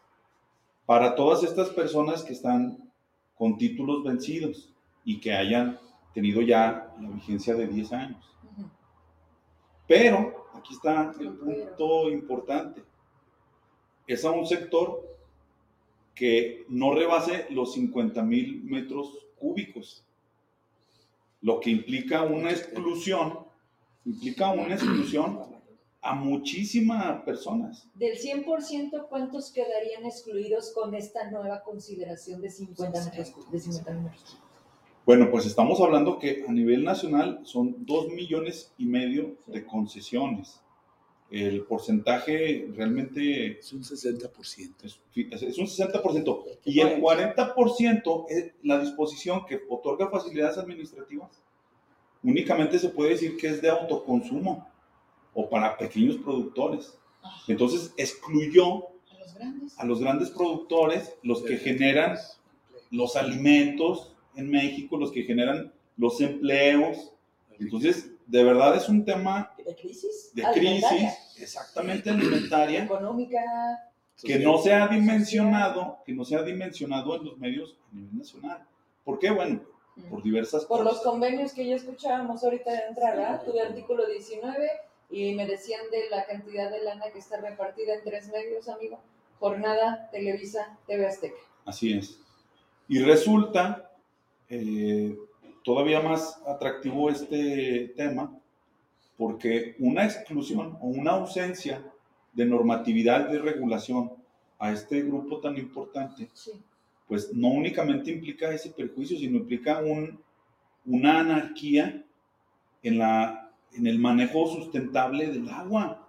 para todas estas personas que están con títulos vencidos y que hayan tenido ya la vigencia de 10 años. Pero, aquí está el punto importante, es a un sector que no rebase los 50 mil metros cúbicos, lo que implica una exclusión, implica una exclusión a muchísimas personas. Del 100%, ¿cuántos quedarían excluidos con esta nueva consideración de 50 metros? De 50 metros? Bueno, pues estamos hablando que a nivel nacional son dos millones y medio de concesiones. El porcentaje realmente... Es un 60%. Es, es un 60%. Y el 40% es la disposición que otorga facilidades administrativas. Únicamente se puede decir que es de autoconsumo o para pequeños productores. Entonces excluyó a los grandes, productores, los que generan los alimentos en México, los que generan los empleos. Entonces, de verdad es un tema de crisis, de crisis exactamente alimentaria, económica, que no se ha dimensionado, que no se ha dimensionado en los medios a nivel nacional. ¿Por qué? Bueno, por diversas Por los convenios que ya escuchábamos ahorita de entrada, tuve artículo 19 y me decían de la cantidad de lana que está repartida en tres medios, amigo. Jornada, Televisa, TV Azteca. Así es. Y resulta eh, todavía más atractivo este tema porque una exclusión o una ausencia de normatividad de regulación a este grupo tan importante, pues no únicamente implica ese perjuicio, sino implica un, una anarquía en la en el manejo sustentable del agua,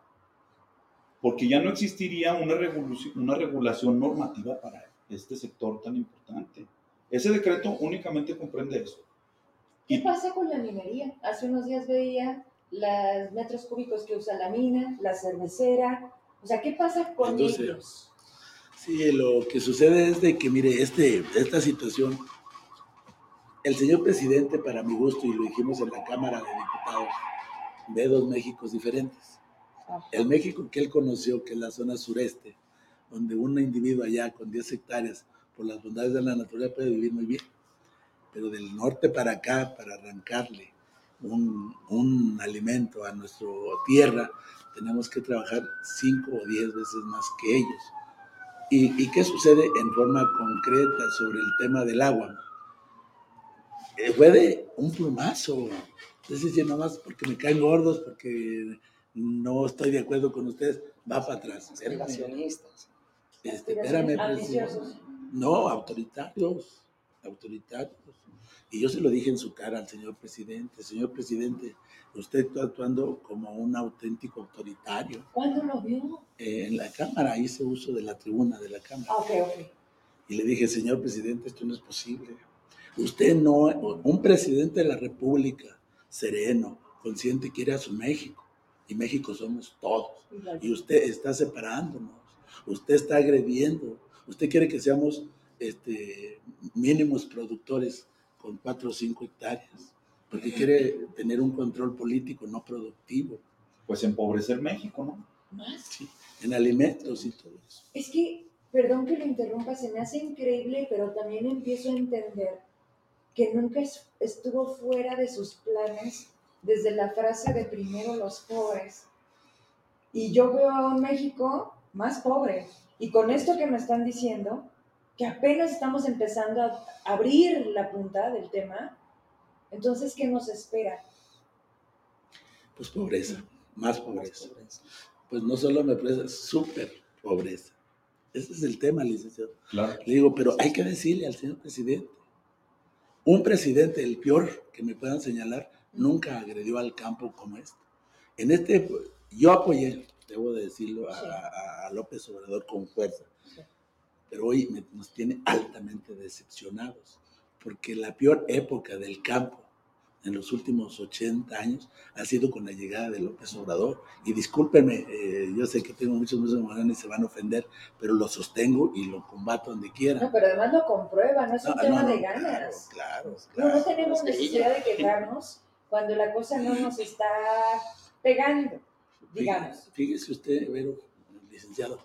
porque ya no existiría una una regulación normativa para este sector tan importante. Ese decreto únicamente comprende eso. ¿Qué pasa con la minería? Hace unos días veía los metros cúbicos que usa la mina, la cervecera. O sea, ¿qué pasa con ellos? Sí, lo que sucede es de que, mire, este, esta situación, el señor presidente, para mi gusto, y lo dijimos en la Cámara de Diputados, de dos Méxicos diferentes. El México que él conoció, que es la zona sureste, donde un individuo allá con 10 hectáreas, por las bondades de la naturaleza, puede vivir muy bien. Pero del norte para acá, para arrancarle un, un alimento a nuestra tierra, tenemos que trabajar 5 o 10 veces más que ellos. ¿Y, ¿Y, qué sucede en forma concreta sobre el tema del agua? Eh, fue de un plumazo. Entonces, ya nomás porque me caen gordos, porque no estoy de acuerdo con ustedes, va para atrás. Este, espérame, pues, no, autoritarios, autoritarios. Y yo se lo dije en su cara al señor presidente, señor presidente, usted está actuando como un auténtico autoritario. ¿Cuándo lo vio? Eh, en la Cámara, hice uso de la tribuna de la Cámara. Ok, ok. Y le dije, señor presidente, esto no es posible. Usted no, un presidente de la República sereno, consciente, quiere a su México. Y México somos todos. Y usted está separándonos. Usted está agrediendo. Usted quiere que seamos este, mínimos productores con cuatro o cinco hectáreas. Porque quiere tener un control político no productivo. Pues empobrecer México, ¿no? Más. Sí, en alimentos y todo eso. Es que, perdón que lo interrumpa, se me hace increíble, pero también empiezo a entender que nunca estuvo fuera de sus planes desde la frase de primero los pobres. Y yo veo a un México más pobre. Y con esto que me están diciendo, que apenas estamos empezando a abrir la punta del tema, entonces, ¿qué nos espera? Pues pobreza, más pobreza. Pues no solo me pobreza, súper pobreza. Ese es el tema, licenciado. Claro. Le digo, pero hay que decirle al señor presidente, un presidente, el peor que me puedan señalar, nunca agredió al campo como este. En este, yo apoyé, debo de decirlo, a, López Obrador con fuerza, pero hoy nos tiene altamente decepcionados, porque la peor época del campo en los últimos 80 años ha sido con la llegada de López Obrador. Y discúlpenme, eh, yo sé que tengo muchos musulmanes y se van a ofender, pero lo sostengo y lo combato donde quiera. No, pero además lo comprueba, no es un tema de ganas. Claro, claro. No, no tenemos necesidad de quejarnos cuando la cosa no nos está pegando, digamos. Fíjese usted, Vero, licenciado,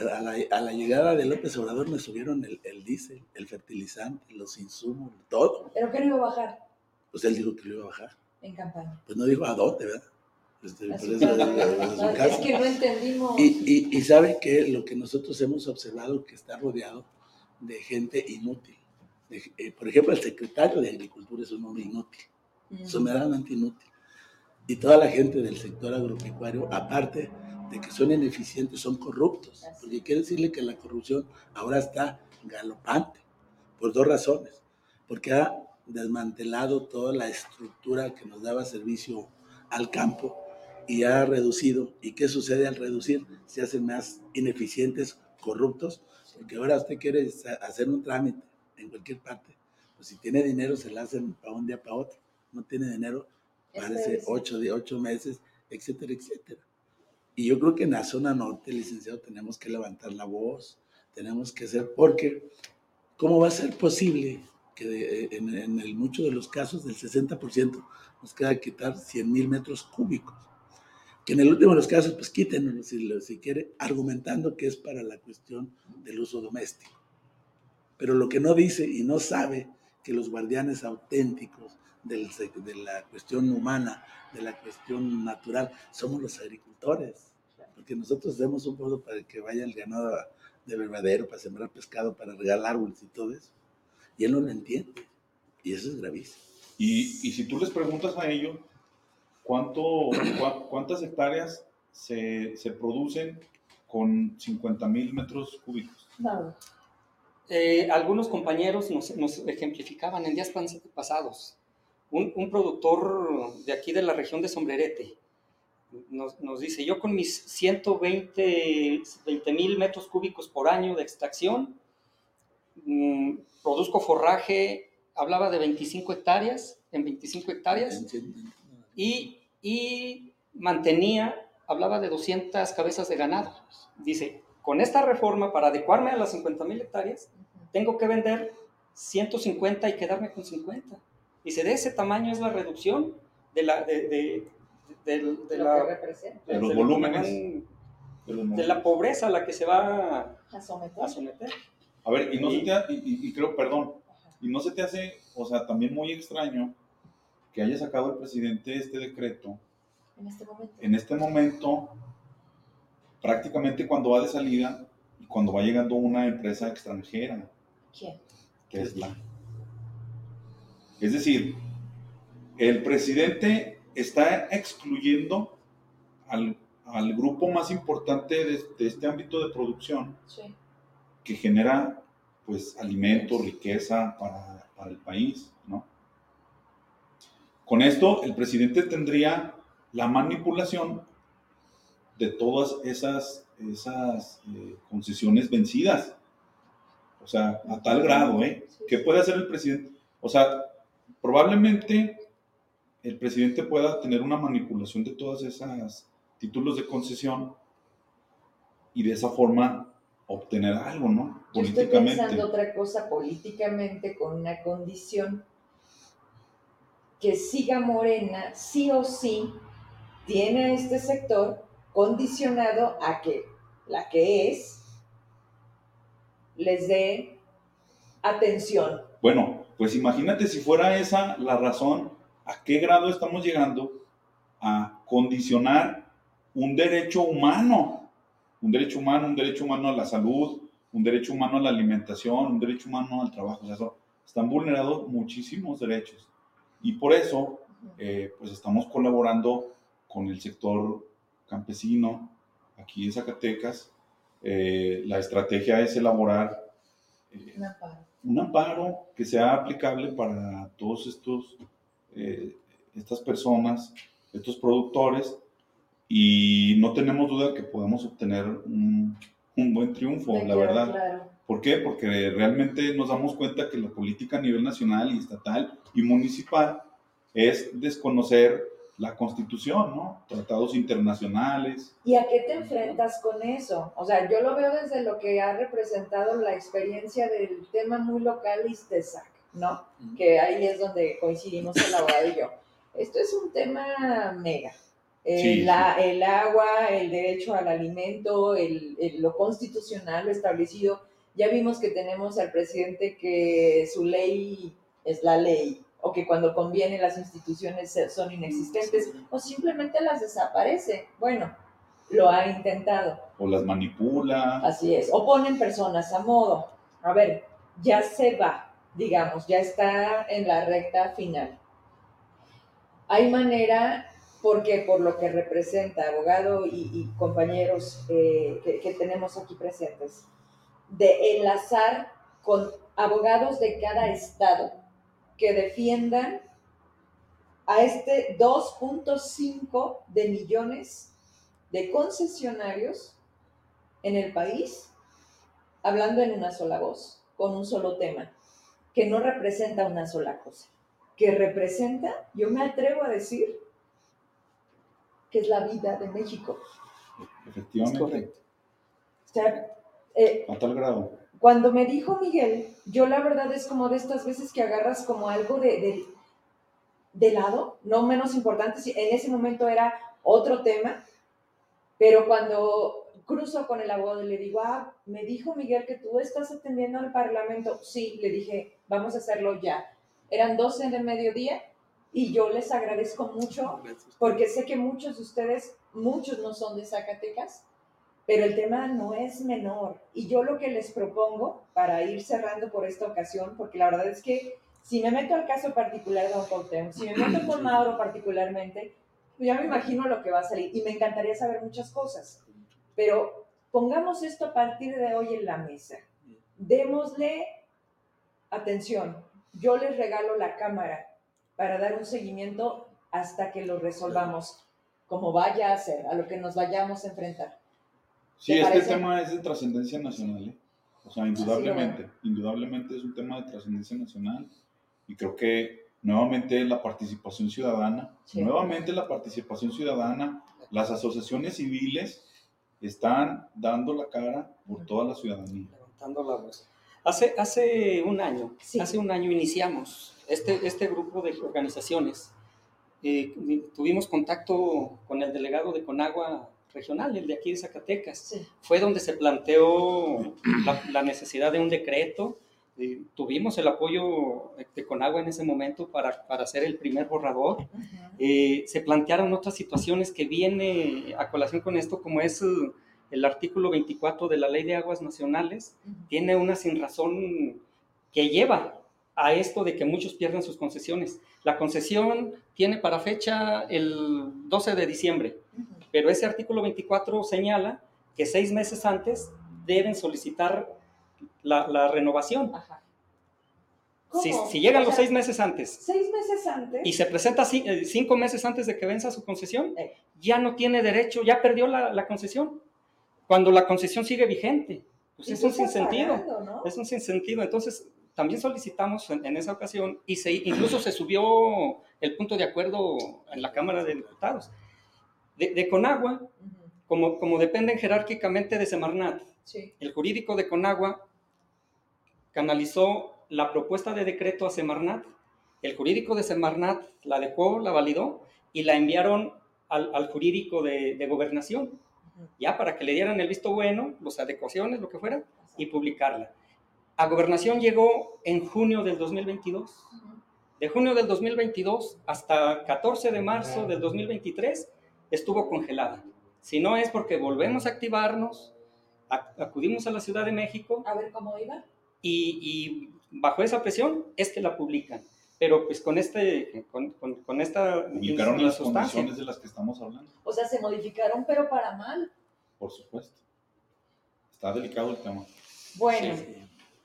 a la, a la, llegada de López Obrador me subieron el, el diésel, el fertilizante, los insumos, todo. ¿Pero qué no iba a bajar? Pues él dijo que lo iba a bajar. En campaña. Pues no dijo a dónde, ¿verdad? Este, por eso, no, *laughs* es que no entendimos. Y, y, y, sabe que lo que nosotros hemos observado que está rodeado de gente inútil. De, eh, por ejemplo, el secretario de Agricultura es un hombre inútil, mm. someramente inútil. Y toda la gente del sector agropecuario, aparte de que son ineficientes, son corruptos. Porque quiere decirle que la corrupción ahora está galopante, por dos razones. Porque ha desmantelado toda la estructura que nos daba servicio al campo y ha reducido. ¿Y qué sucede al reducir? Se hacen más ineficientes, corruptos, porque ahora usted quiere hacer un trámite en cualquier parte. Pues si tiene dinero, se lo hacen para un día para otro. No tiene dinero, parece ocho, ocho meses, etcétera, etcétera. Y yo creo que en la zona norte, licenciado, tenemos que levantar la voz, tenemos que hacer, porque ¿cómo va a ser posible que en, en muchos de los casos del 60% nos queda quitar 100 mil metros cúbicos? Que en el último de los casos, pues quítenlo si, si quiere, argumentando que es para la cuestión del uso doméstico. Pero lo que no dice y no sabe que los guardianes auténticos de la cuestión humana, de la cuestión natural, somos los agricultores. Porque nosotros demos un pueblo para que vaya el ganado de verdadero, para sembrar pescado, para regalar árboles y todo eso. Y él no lo entiende. Y eso es gravísimo. Y, y si tú les preguntas a ellos, ¿cuánto, ¿cuántas hectáreas se, se producen con 50 mil metros cúbicos? Nada. Eh, algunos compañeros nos, nos, ejemplificaban en días pasados. Un, un, productor de aquí de la región de Sombrerete nos, nos dice, yo con mis 120 mil metros cúbicos por año de extracción, mmm, produzco forraje, hablaba de 25 hectáreas, en 25 hectáreas, y, y mantenía, hablaba de 200 cabezas de ganado. Dice, con esta reforma, para adecuarme a las 50 mil hectáreas, tengo que vender 150 y quedarme con 50. Dice, de ese tamaño es la reducción de, la, de, de, de, de la, de los volúmenes. De la pobreza a la que se va a someter. A, someter. a ver, y, no y, se te, y, y creo, perdón, y no se te hace, o sea, también muy extraño que haya sacado el presidente este decreto en este momento, en este momento prácticamente cuando va de salida y cuando va llegando una empresa extranjera. ¿Quién? Tesla. Es decir, el presidente está excluyendo al, al grupo más importante de, de, este ámbito de producción sí. que genera pues alimento, riqueza para, para el país, ¿no? Con esto el presidente tendría la manipulación de todas esas, esas eh, concesiones vencidas. O sea, a tal grado, ¿eh? ¿Qué puede hacer el presidente? O sea, probablemente el presidente pueda tener una manipulación de todas esas títulos de concesión y de esa forma obtener algo, ¿no? Políticamente. Yo estoy pensando otra cosa políticamente con una condición que siga Morena, sí o sí, tiene a este sector condicionado a que la que es les dé atención. Bueno, pues imagínate si fuera esa la razón, a qué grado estamos llegando a condicionar un derecho humano, un derecho humano, un derecho humano a la salud, un derecho humano a la alimentación, un derecho humano al trabajo. O sea, están vulnerados muchísimos derechos. Y por eso, eh, pues estamos colaborando con el sector campesino aquí en Zacatecas. Eh, la estrategia es elaborar eh, un, amparo. un, amparo. que sea aplicable para todos estos, eh, estas personas, estos productores, y no tenemos duda que podemos obtener un, un buen triunfo, Me la verdad. Claro. ¿Por qué? Porque realmente nos damos cuenta que la política a nivel nacional y estatal y municipal es desconocer la constitución, ¿no? Tratados internacionales. ¿Y a qué te enfrentas con eso? O sea, yo lo veo desde lo que ha representado la experiencia del tema muy local ISTESAC, ¿no? Que ahí es donde coincidimos el abogado y yo. Esto es un tema mega. El, sí, la, sí. el agua, el derecho al alimento, el, el, lo constitucional, lo establecido. Ya vimos que tenemos al presidente que su ley es la ley, o que cuando conviene las instituciones son inexistentes o simplemente las desaparece. Bueno, lo ha intentado. O las manipula. Así es, o ponen personas a modo. A ver, ya se va, digamos, ya está en la recta final. Hay manera, porque por lo que representa abogado y, compañeros eh, que, que tenemos aquí presentes, de enlazar con abogados de cada estado que defiendan a este 2.5 de millones de concesionarios en el país, hablando en una sola voz, con un solo tema, que no representa una sola cosa, que representa, yo me atrevo a decir, que es la vida de México. Efectivamente. O sea, eh, a tal grado. Cuando me dijo Miguel, yo la verdad es como de estas veces que agarras como algo de, de, lado, no menos importante, en ese momento era otro tema, pero cuando cruzo con el abogado y le digo, ah, me dijo Miguel que tú estás atendiendo al Parlamento, sí, le dije, vamos a hacerlo ya. Eran 12 de mediodía y yo les agradezco mucho porque sé que muchos de ustedes, muchos no son de Zacatecas, pero el tema no es menor. Y yo lo que les propongo, para ir cerrando por esta ocasión, porque la verdad es que si me meto al caso particular de Don Cuauhtémoc, si me meto con Mauro particularmente, pues ya me imagino lo que va a salir y me encantaría saber muchas cosas. Pero pongamos esto a partir de hoy en la mesa. Démosle atención. Yo les regalo la cámara para dar un seguimiento hasta que lo resolvamos, como vaya a ser, a lo que nos vayamos a enfrentar. Sí, este tema es de trascendencia nacional, ¿eh? o sea, indudablemente, indudablemente es un tema de trascendencia nacional y creo que nuevamente la participación ciudadana, nuevamente la participación ciudadana, las asociaciones civiles están dando la cara por toda la ciudadanía. Levantando la voz. Hace, hace un año, hace un año iniciamos este, este grupo de organizaciones. Eh, tuvimos contacto con el delegado de Conagua regional, el de aquí de Zacatecas. Fue donde se planteó la, necesidad de un decreto. Tuvimos el apoyo de Conagua en ese momento para, para hacer el primer borrador. Eh, se plantearon otras situaciones que viene a colación con esto, como es el, el artículo 24 de la Ley de Aguas Nacionales. Tiene una sin razón que lleva a esto de que muchos pierdan sus concesiones. La concesión tiene para fecha el 12 de diciembre pero ese artículo 24 señala que seis meses antes deben solicitar la, renovación. Si, llegan los seis meses antes. Seis meses antes. Y se presenta eh, cinco meses antes de que venza su concesión, eh. ya no tiene derecho, ya perdió la, concesión. Cuando la concesión sigue vigente. Pues es un sinsentido. Es un sinsentido. Entonces, también solicitamos en, esa ocasión y se, incluso se subió el punto de acuerdo en la Cámara de Diputados de, Conagua, como, como dependen jerárquicamente de Semarnat, el jurídico de Conagua canalizó la propuesta de decreto a Semarnat, el jurídico de Semarnat la dejó, la validó y la enviaron al, jurídico de, gobernación, ya para que le dieran el visto bueno, las adecuaciones, lo que fuera, y publicarla. A gobernación llegó en junio del 2022. De junio del 2022 hasta 14 de marzo del 2023 estuvo congelada. Si no es porque volvemos a activarnos, acudimos a la Ciudad de México. A ver cómo iba. Y, bajo esa presión es que la publican. Pero pues con este, con, con, esta... Publicaron las condiciones de las que estamos hablando. O sea, se modificaron, pero para mal. Por supuesto. Está delicado el tema. Bueno,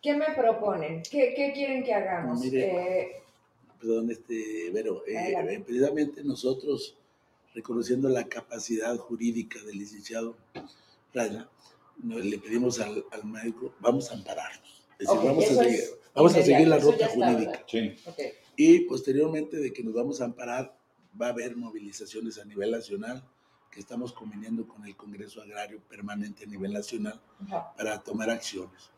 ¿qué me proponen? ¿Qué, qué quieren que hagamos? Eh, perdón, este, Vero, eh, precisamente nosotros reconociendo la capacidad jurídica del licenciado Raya, le pedimos al, médico, vamos a ampararnos. Es decir, vamos, a seguir, la ruta jurídica. Y posteriormente de que nos vamos a amparar, va a haber movilizaciones a nivel nacional que estamos conveniendo con el Congreso Agrario Permanente a nivel nacional para tomar acciones.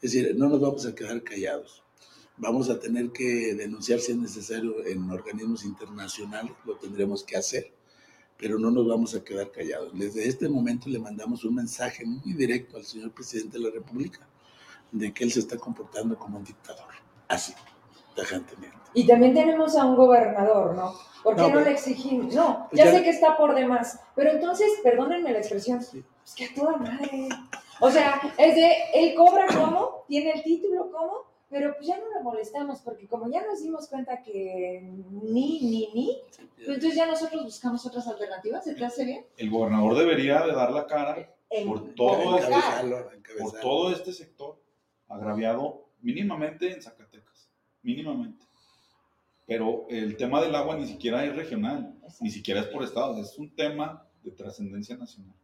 Es decir, no nos vamos a quedar callados. Vamos a tener que denunciar si es necesario en organismos internacionales, lo tendremos que hacer pero no nos vamos a quedar callados. Desde este momento le mandamos un mensaje muy directo al señor presidente de la República de que él se está comportando como un dictador, así, tajantemente. Y también tenemos a un gobernador, ¿no? ¿Por qué no, le exigimos? No, pues ya, sé que está por demás, pero entonces, perdónenme la expresión, es que a toda madre. O sea, es de, él cobra como, tiene el título como, pero pues ya no lo molestamos, porque como ya nos dimos cuenta que ni, ni, ni, pues entonces ya nosotros buscamos otras alternativas, ¿se te hace bien? El gobernador debería de dar la cara por, todo este, por todo este sector agraviado mínimamente en Zacatecas, mínimamente. pero el tema del agua ni siquiera es regional, ni siquiera es por estados, es un tema de trascendencia nacional.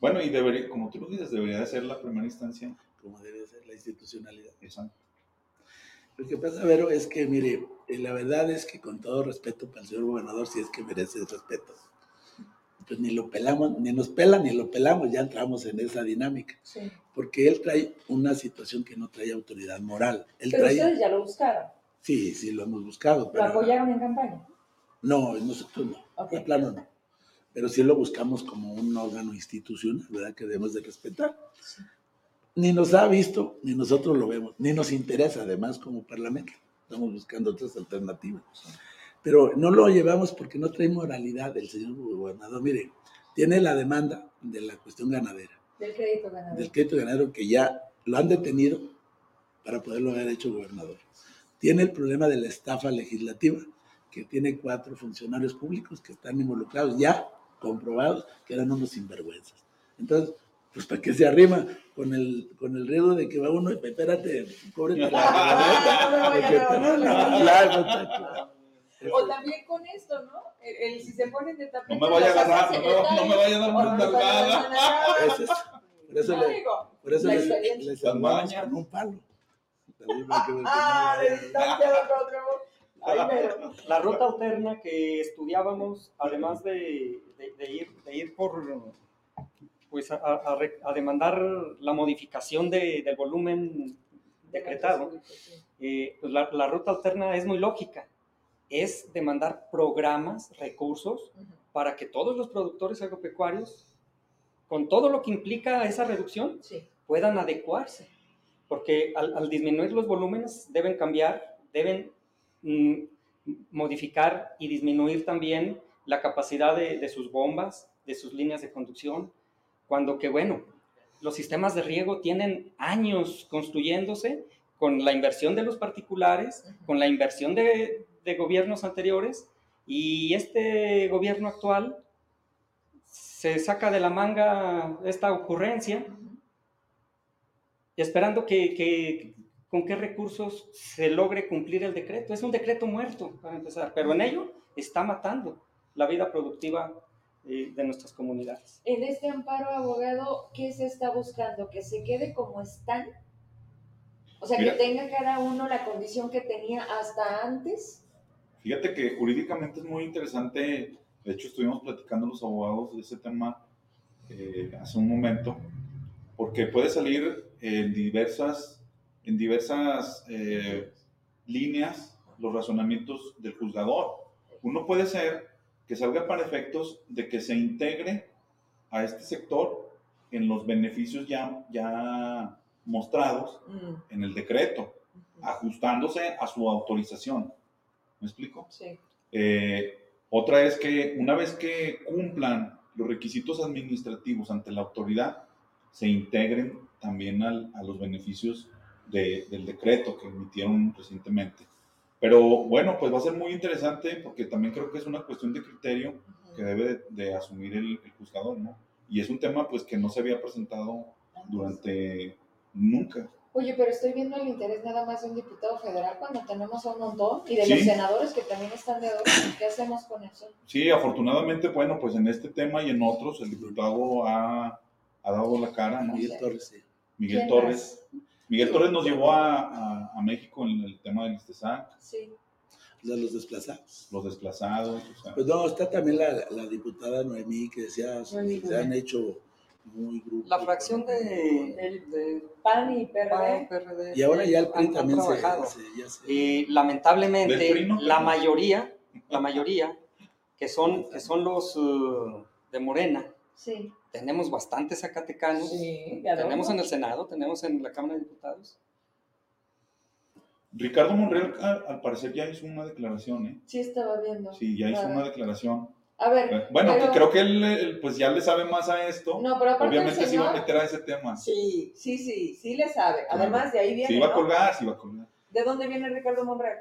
Bueno, y debería, como tú lo dices, debería de ser la primera instancia. Como debe ser la institucionalidad. Exacto. Lo que pasa, Vero, es que, mire, eh, la verdad es que con todo respeto para el señor gobernador, si es que merece respeto, pues ni lo pelamos, ni nos pelan ni lo pelamos, ya entramos en esa dinámica. Sí. Porque él trae una situación que no trae autoridad moral. Él pero trae... ustedes ya lo buscaron. Sí, sí, lo hemos buscado. Pero... ¿Lo apoyaron en campaña? No, nosotros no. Okay. De plano no. Pero sí lo buscamos como un órgano institucional, ¿verdad? Que debemos de respetar. Sí ni nos ha visto, ni nosotros lo vemos, ni nos interesa además como parlamento. Estamos buscando otras alternativas. Pero no lo llevamos porque no trae moralidad el señor gobernador. Mire, tiene la demanda de la cuestión ganadera. Del crédito ganadero. Del crédito ganadero que ya lo han detenido para poderlo haber hecho gobernador. Tiene el problema de la estafa legislativa, que tiene cuatro funcionarios públicos que están involucrados ya, comprobados, que eran unos sinvergüenzas. Entonces, pues para que se arrima con el, con el riesgo de que va uno, espérate, cóbrete la O también con esto, ¿no? El, si se ponen de tapete. No me vaya a agarrar, no, no, me vaya a dar una nalgada. Por eso, le, por eso les, les con un palo. Ah, *laughs* la ruta alterna que estudiábamos, además de, de, de ir, de ir por pues a, demandar la modificación de, del volumen decretado, eh, pues la, ruta alterna es muy lógica, es demandar programas, recursos, para que todos los productores agropecuarios, con todo lo que implica esa reducción, puedan adecuarse, porque al, disminuir los volúmenes deben cambiar, deben mm, modificar y disminuir también la capacidad de, de sus bombas, de sus líneas de conducción, cuando que bueno, los sistemas de riego tienen años construyéndose con la inversión de los particulares, con la inversión de, gobiernos anteriores, y este gobierno actual se saca de la manga esta ocurrencia, esperando que, con qué recursos se logre cumplir el decreto. Es un decreto muerto, para empezar, pero en ello está matando la vida productiva de nuestras comunidades. En este amparo abogado, ¿qué se está buscando? ¿Que se quede como están? O sea, que tenga cada uno la condición que tenía hasta antes. Fíjate que jurídicamente es muy interesante. De hecho, estuvimos platicando los abogados de ese tema eh, hace un momento, porque puede salir en diversas, en diversas eh, líneas los razonamientos del juzgador. Uno puede ser que salga para efectos de que se integre a este sector en los beneficios ya, ya mostrados mm. en el decreto, ajustándose a su autorización. ¿Me explico? Sí. Eh, otra es que una vez que cumplan los requisitos administrativos ante la autoridad, se integren también a los beneficios del decreto que emitieron recientemente. Pero bueno, pues va a ser muy interesante porque también creo que es una cuestión de criterio que debe de, asumir el, juzgador, ¿no? Y es un tema pues que no se había presentado durante nunca. Oye, pero estoy viendo el interés nada más de un diputado federal cuando tenemos un montón y de los senadores que también están de oro. ¿Qué hacemos con eso? Sí, afortunadamente, bueno, pues en este tema y en otros el diputado ha, ha dado la cara, ¿no? Miguel Torres, Miguel Torres. Miguel Torres nos llevó a, a, México en el tema del ISTESAC. Sí. De los desplazados. Los desplazados. Pues no, está también la, la diputada Noemí que decía, se han hecho muy grupos. La fracción de, de, PAN y PRD. Y ahora ya el PRI también se, se, Y lamentablemente la mayoría, la mayoría, que son, que son los uh, de Morena, sí tenemos bastantes zacatecanos. tenemos en el Senado, tenemos en la Cámara de Diputados. Ricardo Monreal al parecer ya hizo una declaración, ¿eh? Sí, estaba viendo. Sí, ya hizo una declaración. A ver. Eh, bueno, creo que él, pues ya le sabe más a esto. No, pero aparte Obviamente sí va a meter a ese tema. Sí, sí, sí, sí le sabe. Además, de ahí viene. Sí, va a colgar, sí va a colgar. ¿De dónde viene Ricardo Monreal?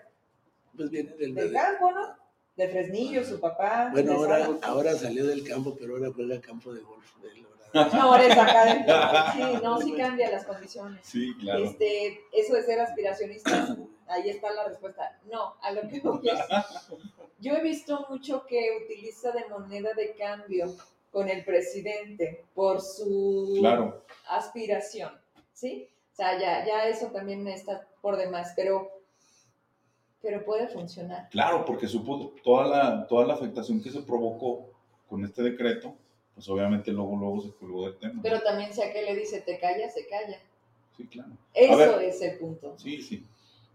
Pues viene del, del campo, ¿no? De Fresnillo, su papá. Bueno, ahora, ahora salió del campo, pero ahora juega campo de golf. De *laughs* No, eres académico. *laughs* Sí, no, sí cambia las condiciones. Sí, claro. Este, eso de ser aspiracionista, ahí está la respuesta. No, a lo que voy es, yo he visto mucho que utiliza de moneda de cambio con el presidente por su Claro. aspiración, ¿sí? O sea, ya, ya eso también está por demás, pero, pero puede funcionar. Claro, porque supo toda la, toda la afectación que se provocó con este decreto, pues obviamente luego, luego se colgó del tema. Pero también si a qué le dice te calla, se calla. Sí, claro. Eso ver. es el punto. Sí, sí.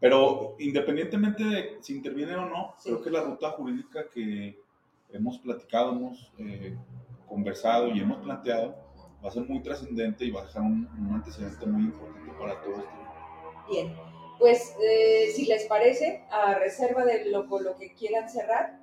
Pero independientemente de si interviene o no, Sí. creo que la ruta jurídica que hemos platicado, hemos eh, conversado y hemos planteado va a ser muy trascendente y va a dejar un, un antecedente muy importante para todos. Bien, pues eh, si les parece, a reserva de lo, lo que quieran cerrar,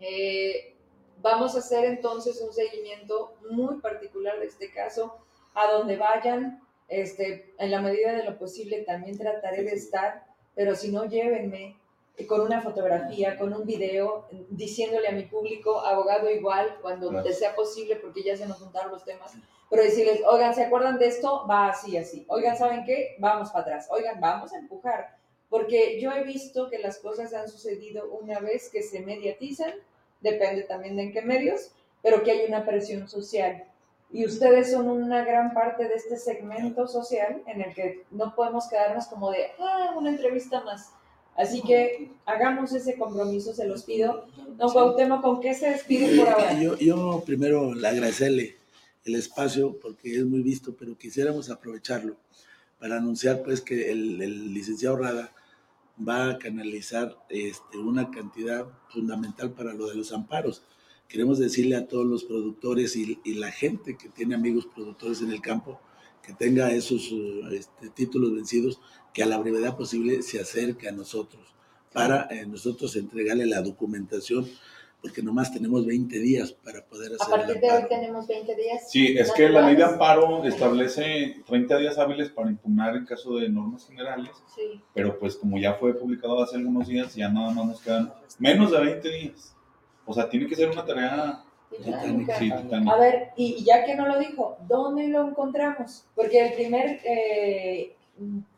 eh, vamos a hacer entonces un seguimiento muy particular de este caso, a donde vayan, este, en la medida de lo posible también trataré de estar, pero si no, llévenme eh, con una fotografía, con un video, diciéndole a mi público, abogado igual, cuando sea posible, porque ya se nos juntaron los temas, pero decirles, oigan, ¿se acuerdan de esto? Va así, así. Oigan, ¿saben qué? Vamos para atrás. Oigan, vamos a empujar. Porque yo he visto que las cosas han sucedido una vez que se mediatizan, depende también de en qué medios, pero que hay una presión social. Y ustedes son una gran parte de este segmento social en el que no podemos quedarnos como de, ah, una entrevista más. Así que hagamos ese compromiso, se los pido. Don Cuauhtémoc, ¿con qué se despide por ahora? Yo, yo primero le agradecerle el espacio porque es muy visto, pero quisiéramos aprovecharlo para anunciar pues que el, el licenciado Rada va a canalizar este, una cantidad fundamental para lo de los amparos. Queremos decirle a todos los productores y, y la gente que tiene amigos productores en el campo que tenga esos uh, este, títulos vencidos, que a la brevedad posible se acerque a nosotros para eh, nosotros entregarle la documentación porque nomás tenemos 20 días para poder A hacer partir el de hoy tenemos 20 días. Sí, es que la ley de amparo establece 30 días hábiles para impugnar en caso de normas generales, Sí. pero pues como ya fue publicado hace algunos días, ya nada más nos quedan menos de 20 días. O sea, tiene que ser una tarea Titánica. sí, titánica. A ver, y y ya que no lo dijo, ¿dónde lo encontramos? Porque el primer eh,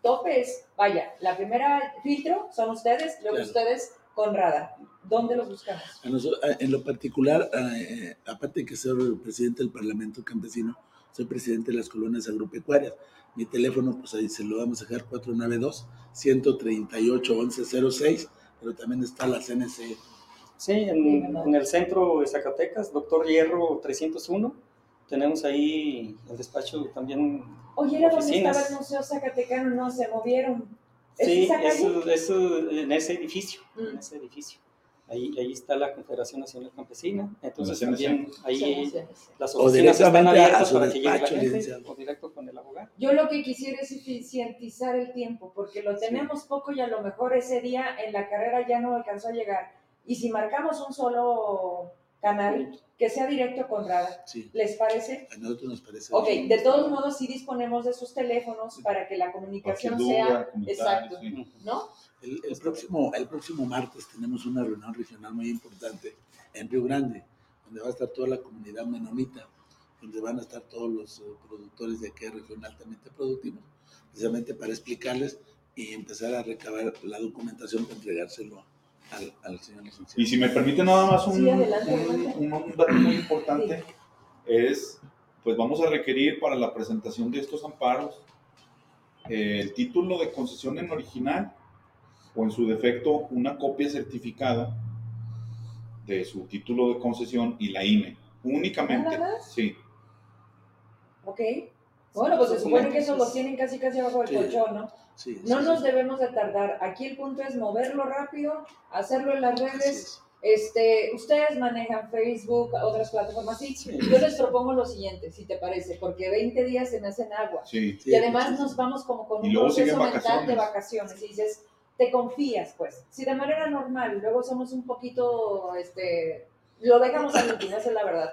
tope es, vaya, la primera filtro son ustedes, luego Claro. ustedes con Rada. ¿Dónde los buscamos? En lo particular, eh, aparte de que soy el presidente del Parlamento Campesino, soy presidente de las colonias agropecuarias. Mi teléfono, pues ahí se lo vamos a dejar 492-138-1106, pero también está la CNC. Sí, en, en el centro de Zacatecas, Doctor Hierro 301. Tenemos ahí el despacho también. Oye, era donde Oficinas. estaba el Museo Zacatecano, no, se movieron. ¿Es Sí, eso, eso en ese edificio. Mm. En ese edificio. Ahí, ahí está la Confederación Nacional Campesina. Entonces también ahí Sí, sí, sí. las O oficinas están directamente a abiertas su para que llegue la despacho, gente o directo con el abogado. Yo lo que quisiera es eficientizar el tiempo, porque lo tenemos poco y a lo mejor ese día en la carrera ya no alcanzó a llegar. Y si marcamos un solo canal, que sea directo con Rada, Sí, ¿les parece? a nosotros nos parece. Ok, de todos modos sí disponemos de sus teléfonos para que la comunicación duda, sea exacto, sí. ¿no? El, el próximo, el próximo martes tenemos una reunión regional muy importante en Río Grande, donde va a estar toda la comunidad menonita, donde van a estar todos los eh, productores de aquí región altamente productivos, precisamente para explicarles y empezar a recabar la documentación para entregárselo al, al señor licenciado. Y si me permite nada más un, Sí, adelante, un- adelante. un- un dato muy importante, es, pues vamos a requerir para la presentación de estos amparos eh, el título de concesión en original o en su defecto una copia certificada de su título de concesión y la INE. Únicamente. ¿Nada más? Sí. Ok. Bueno, pues se supone que esos los tienen casi casi abajo del Sí. colchón, ¿no? Sí, sí, No sí. nos debemos de tardar. Aquí el punto es moverlo rápido, hacerlo en las redes. es. Este, ustedes manejan Facebook, otras plataformas, sí. Sí. Yo les propongo lo siguiente, si te parece, porque 20 días se me hacen agua. Sí. Sí, y además nos vamos como con un proceso mental de vacaciones. vacaciones y dices, te confías, pues. Si de manera normal, luego somos un poquito, este, lo dejamos al último, esa es la verdad.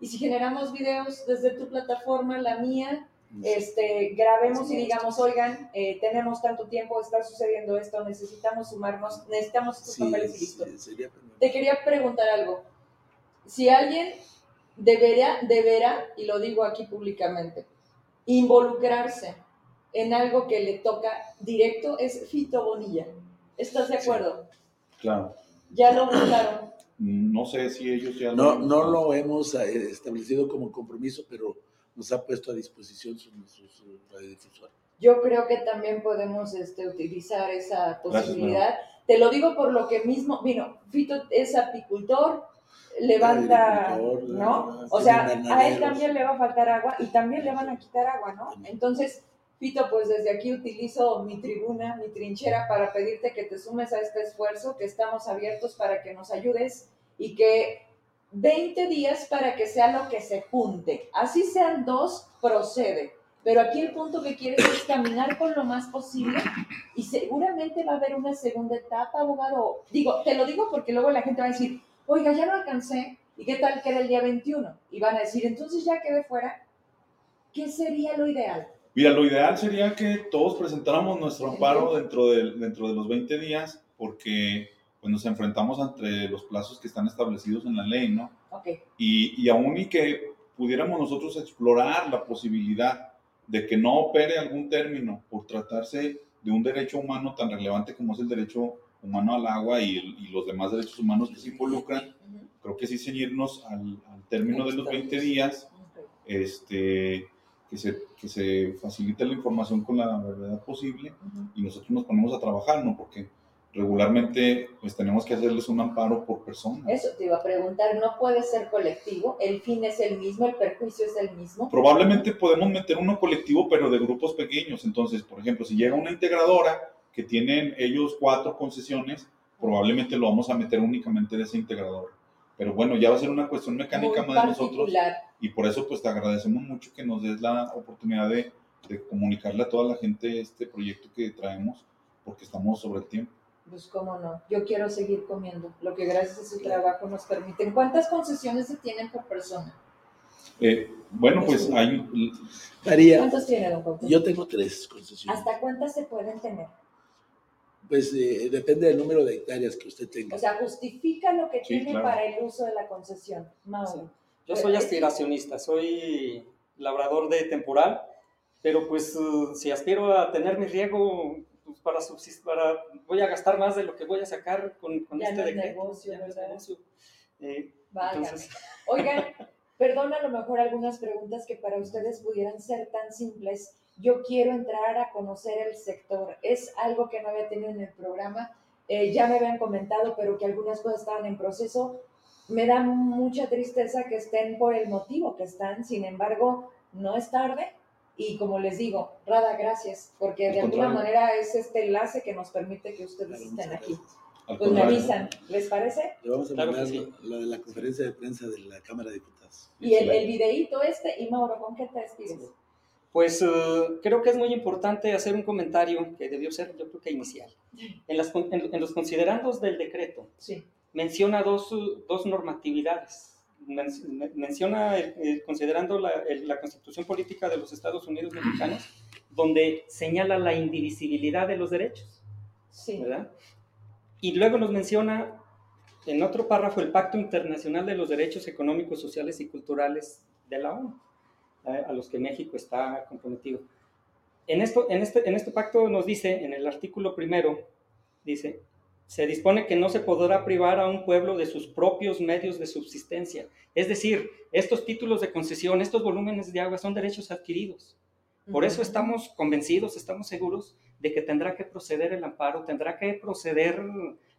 Y si generamos videos desde tu plataforma, la mía, este, grabemos y digamos, oigan, eh, tenemos tanto tiempo, está sucediendo esto, necesitamos sumarnos, necesitamos estos Sí, papeles y listo. sí, sería- Te quería preguntar algo. Si alguien debería, deberá, y lo digo aquí públicamente, involucrarse en algo que le toca directo es Fito Bonilla. ¿Estás de acuerdo? Claro. ¿Ya lo buscaron? No sé si ellos ya no, lo... No lo hemos eh, establecido como compromiso, pero nos ha puesto a disposición su, radiodifusor. Yo creo que también podemos este, utilizar esa posibilidad. Te lo digo por lo que mismo, vino, Fito es apicultor, levanta, ¿no? O sea, a él también le va a faltar agua y también le van a quitar agua, ¿no? Entonces, Fito, pues desde aquí utilizo mi tribuna, mi trinchera para pedirte que te sumes a este esfuerzo, que estamos abiertos para que nos ayudes y que 20 días para que sea lo que se junte. Así sean dos, procede. Pero aquí el punto que quieres es caminar con lo más posible y seguramente va a haber una segunda etapa, abogado. Digo, te lo digo porque luego la gente va a decir, oiga, ya no alcancé, ¿y qué tal que era el día 21? Y van a decir, entonces ya quedé fuera. ¿Qué sería lo ideal? Mira, lo ideal sería que todos presentáramos nuestro amparo dentro de, dentro de los 20 días, porque pues, nos enfrentamos entre los plazos que están establecidos en la ley, ¿no? Okay. Y, y aún y que pudiéramos nosotros explorar la posibilidad de que no opere algún término por tratarse de un derecho humano tan relevante como es el derecho humano al agua y, y los demás derechos humanos que se involucran, creo que sí ceñirnos al, al término de los 20 días, este, que, se, que se facilite la información con la verdad posible y nosotros nos ponemos a trabajar, ¿no? Porque regularmente pues tenemos que hacerles un amparo por persona. Eso te iba a preguntar, ¿no puede ser colectivo? ¿El fin es el mismo, el perjuicio es el mismo? Probablemente podemos meter uno colectivo, pero de grupos pequeños. Entonces, por ejemplo, si llega una integradora que tienen ellos cuatro concesiones, probablemente lo vamos a meter únicamente de ese integrador. Pero bueno, ya va a ser una cuestión mecánica más de nosotros. Y por eso pues te agradecemos mucho que nos des la oportunidad de, de comunicarle a toda la gente este proyecto que traemos, porque estamos sobre el tiempo. Pues cómo no, yo quiero seguir comiendo, lo que gracias a su trabajo nos permiten. ¿Cuántas concesiones se tienen por persona? Eh, bueno, pues hay... María, ¿Cuántas tiene, don Paulo? Yo tengo tres concesiones. ¿Hasta cuántas se pueden tener? Pues eh, depende del número de hectáreas que usted tenga. O sea, justifica lo que sí, tiene claro. para el uso de la concesión. Mauro. Sí. Yo soy aspiracionista, soy labrador de temporal, pero pues uh, si aspiro a tener mi riego pues para subsistir, para, voy a gastar más de lo que voy a sacar con, con ya este no decreto. Negocio, ya no es negocio. Eh, entonces... *laughs* Oigan, perdón a lo mejor algunas preguntas que para ustedes pudieran ser tan simples. Yo quiero entrar a conocer el sector. Es algo que no había tenido en el programa. Eh, ya me habían comentado, pero que algunas cosas estaban en proceso. Me da mucha tristeza que estén por el motivo que están. Sin embargo, no es tarde y como les digo, Rada, gracias, porque de alguna manera es este enlace que nos permite que ustedes claro, estén aquí. Pues me avisan, ¿les parece? Le vamos a claro mandar sí. lo, de la conferencia de prensa de la Cámara de Diputados. Y el, el videíto este, y Mauro, ¿con qué te despides? Sí. Pues uh, creo que es muy importante hacer un comentario que debió ser, yo creo que inicial. *laughs* En, las, en, en los considerandos del decreto, sí. menciona dos, dos normatividades menciona, eh, considerando la, la, Constitución Política de los Estados Unidos Mexicanos, donde señala la indivisibilidad de los derechos. Sí. ¿verdad? Y luego nos menciona en otro párrafo el Pacto Internacional de los Derechos Económicos, Sociales y Culturales de la ONU, ¿eh? a los que México está comprometido. En, esto, en, este, en este pacto nos dice, en el artículo primero, dice, se dispone que no se podrá privar a un pueblo de sus propios medios de subsistencia. Es decir, estos títulos de concesión, estos volúmenes de agua son derechos adquiridos. Por eso estamos convencidos, estamos seguros de que tendrá que proceder el amparo, tendrá que proceder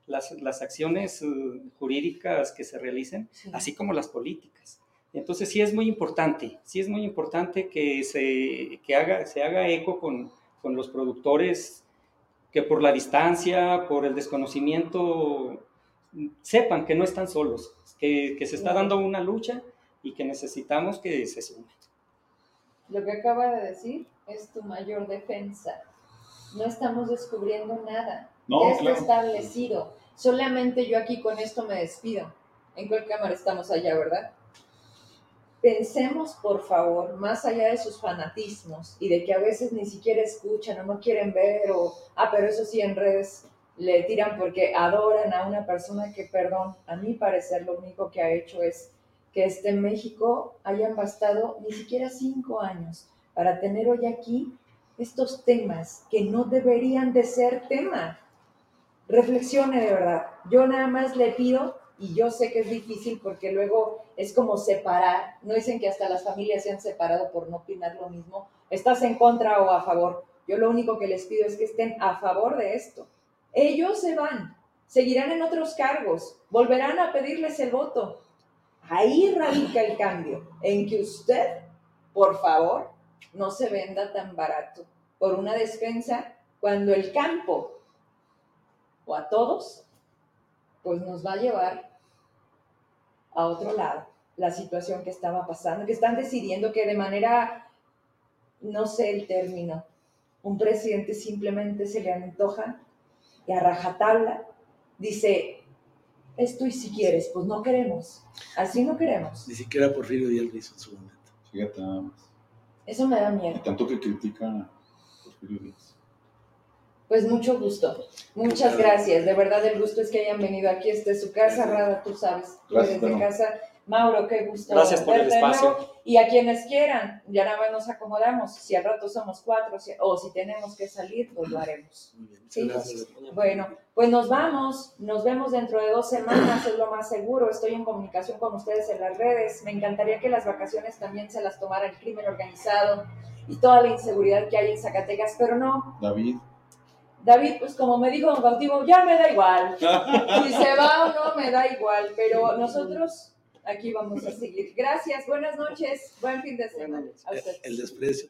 las, las acciones uh, jurídicas que se realicen, sí. así como las políticas. Entonces sí es muy importante, sí es muy importante que se, que haga, se haga eco con, con los productores que por la distancia, por el desconocimiento, sepan que no están solos, que, que se está dando una lucha y que necesitamos que se sumen. Lo que acaba de decir es tu mayor defensa. No estamos descubriendo nada. No, ya está claro. establecido. Solamente yo aquí con esto me despido. ¿En cuál cámara estamos allá, verdad? Pensemos, por favor, más allá de sus fanatismos y de que a veces ni siquiera escuchan o no quieren ver o, ah, pero eso sí en redes le tiran porque adoran a una persona que, perdón, a mi parecer lo único que ha hecho es que este México hayan bastado ni siquiera cinco años para tener hoy aquí estos temas que no deberían de ser tema. Reflexione de verdad. Yo nada más le pido, y yo sé que es difícil porque luego es como separar, no dicen que hasta las familias se han separado por no opinar lo mismo, estás en contra o a favor. Yo lo único que les pido es que estén a favor de esto. Ellos se van, seguirán en otros cargos, volverán a pedirles el voto. Ahí radica el cambio, en que usted, por favor, no se venda tan barato por una despensa cuando el campo o a todos, pues nos va a llevar a otro lado la situación que estaba pasando, que están decidiendo que de manera, no sé el término, un presidente simplemente se le antoja y a rajatabla dice, esto y si quieres, pues no queremos, así no queremos. Ni siquiera Porfirio Díaz lo hizo en su momento. Fíjate nada más. Eso me da miedo. Y tanto que critica a Porfirio Díaz. Pues mucho gusto. Muchas gracias. De verdad, el gusto es que hayan venido aquí. Esta es su casa, Rada, tú sabes. Tú Gracias, eres de Tano. casa. Mauro, qué gusto. Gracias por el espacio. Y a quienes quieran, ya nada más nos acomodamos. Si al rato somos cuatro si- o si tenemos que salir, pues lo haremos. Muy bien, muchas Sí. gracias. Bueno, pues nos vamos, nos vemos dentro de dos semanas, es lo más seguro. Estoy en comunicación con ustedes en las redes. Me encantaría que las vacaciones también se las tomara el crimen organizado y toda la inseguridad que hay en Zacatecas, pero no. David. David, pues como me dijo Don Cautivo, ya me da igual. Si se va o no, me da igual, pero nosotros aquí vamos a seguir. Gracias, buenas noches, buen fin de semana. A El, usted. el desprecio.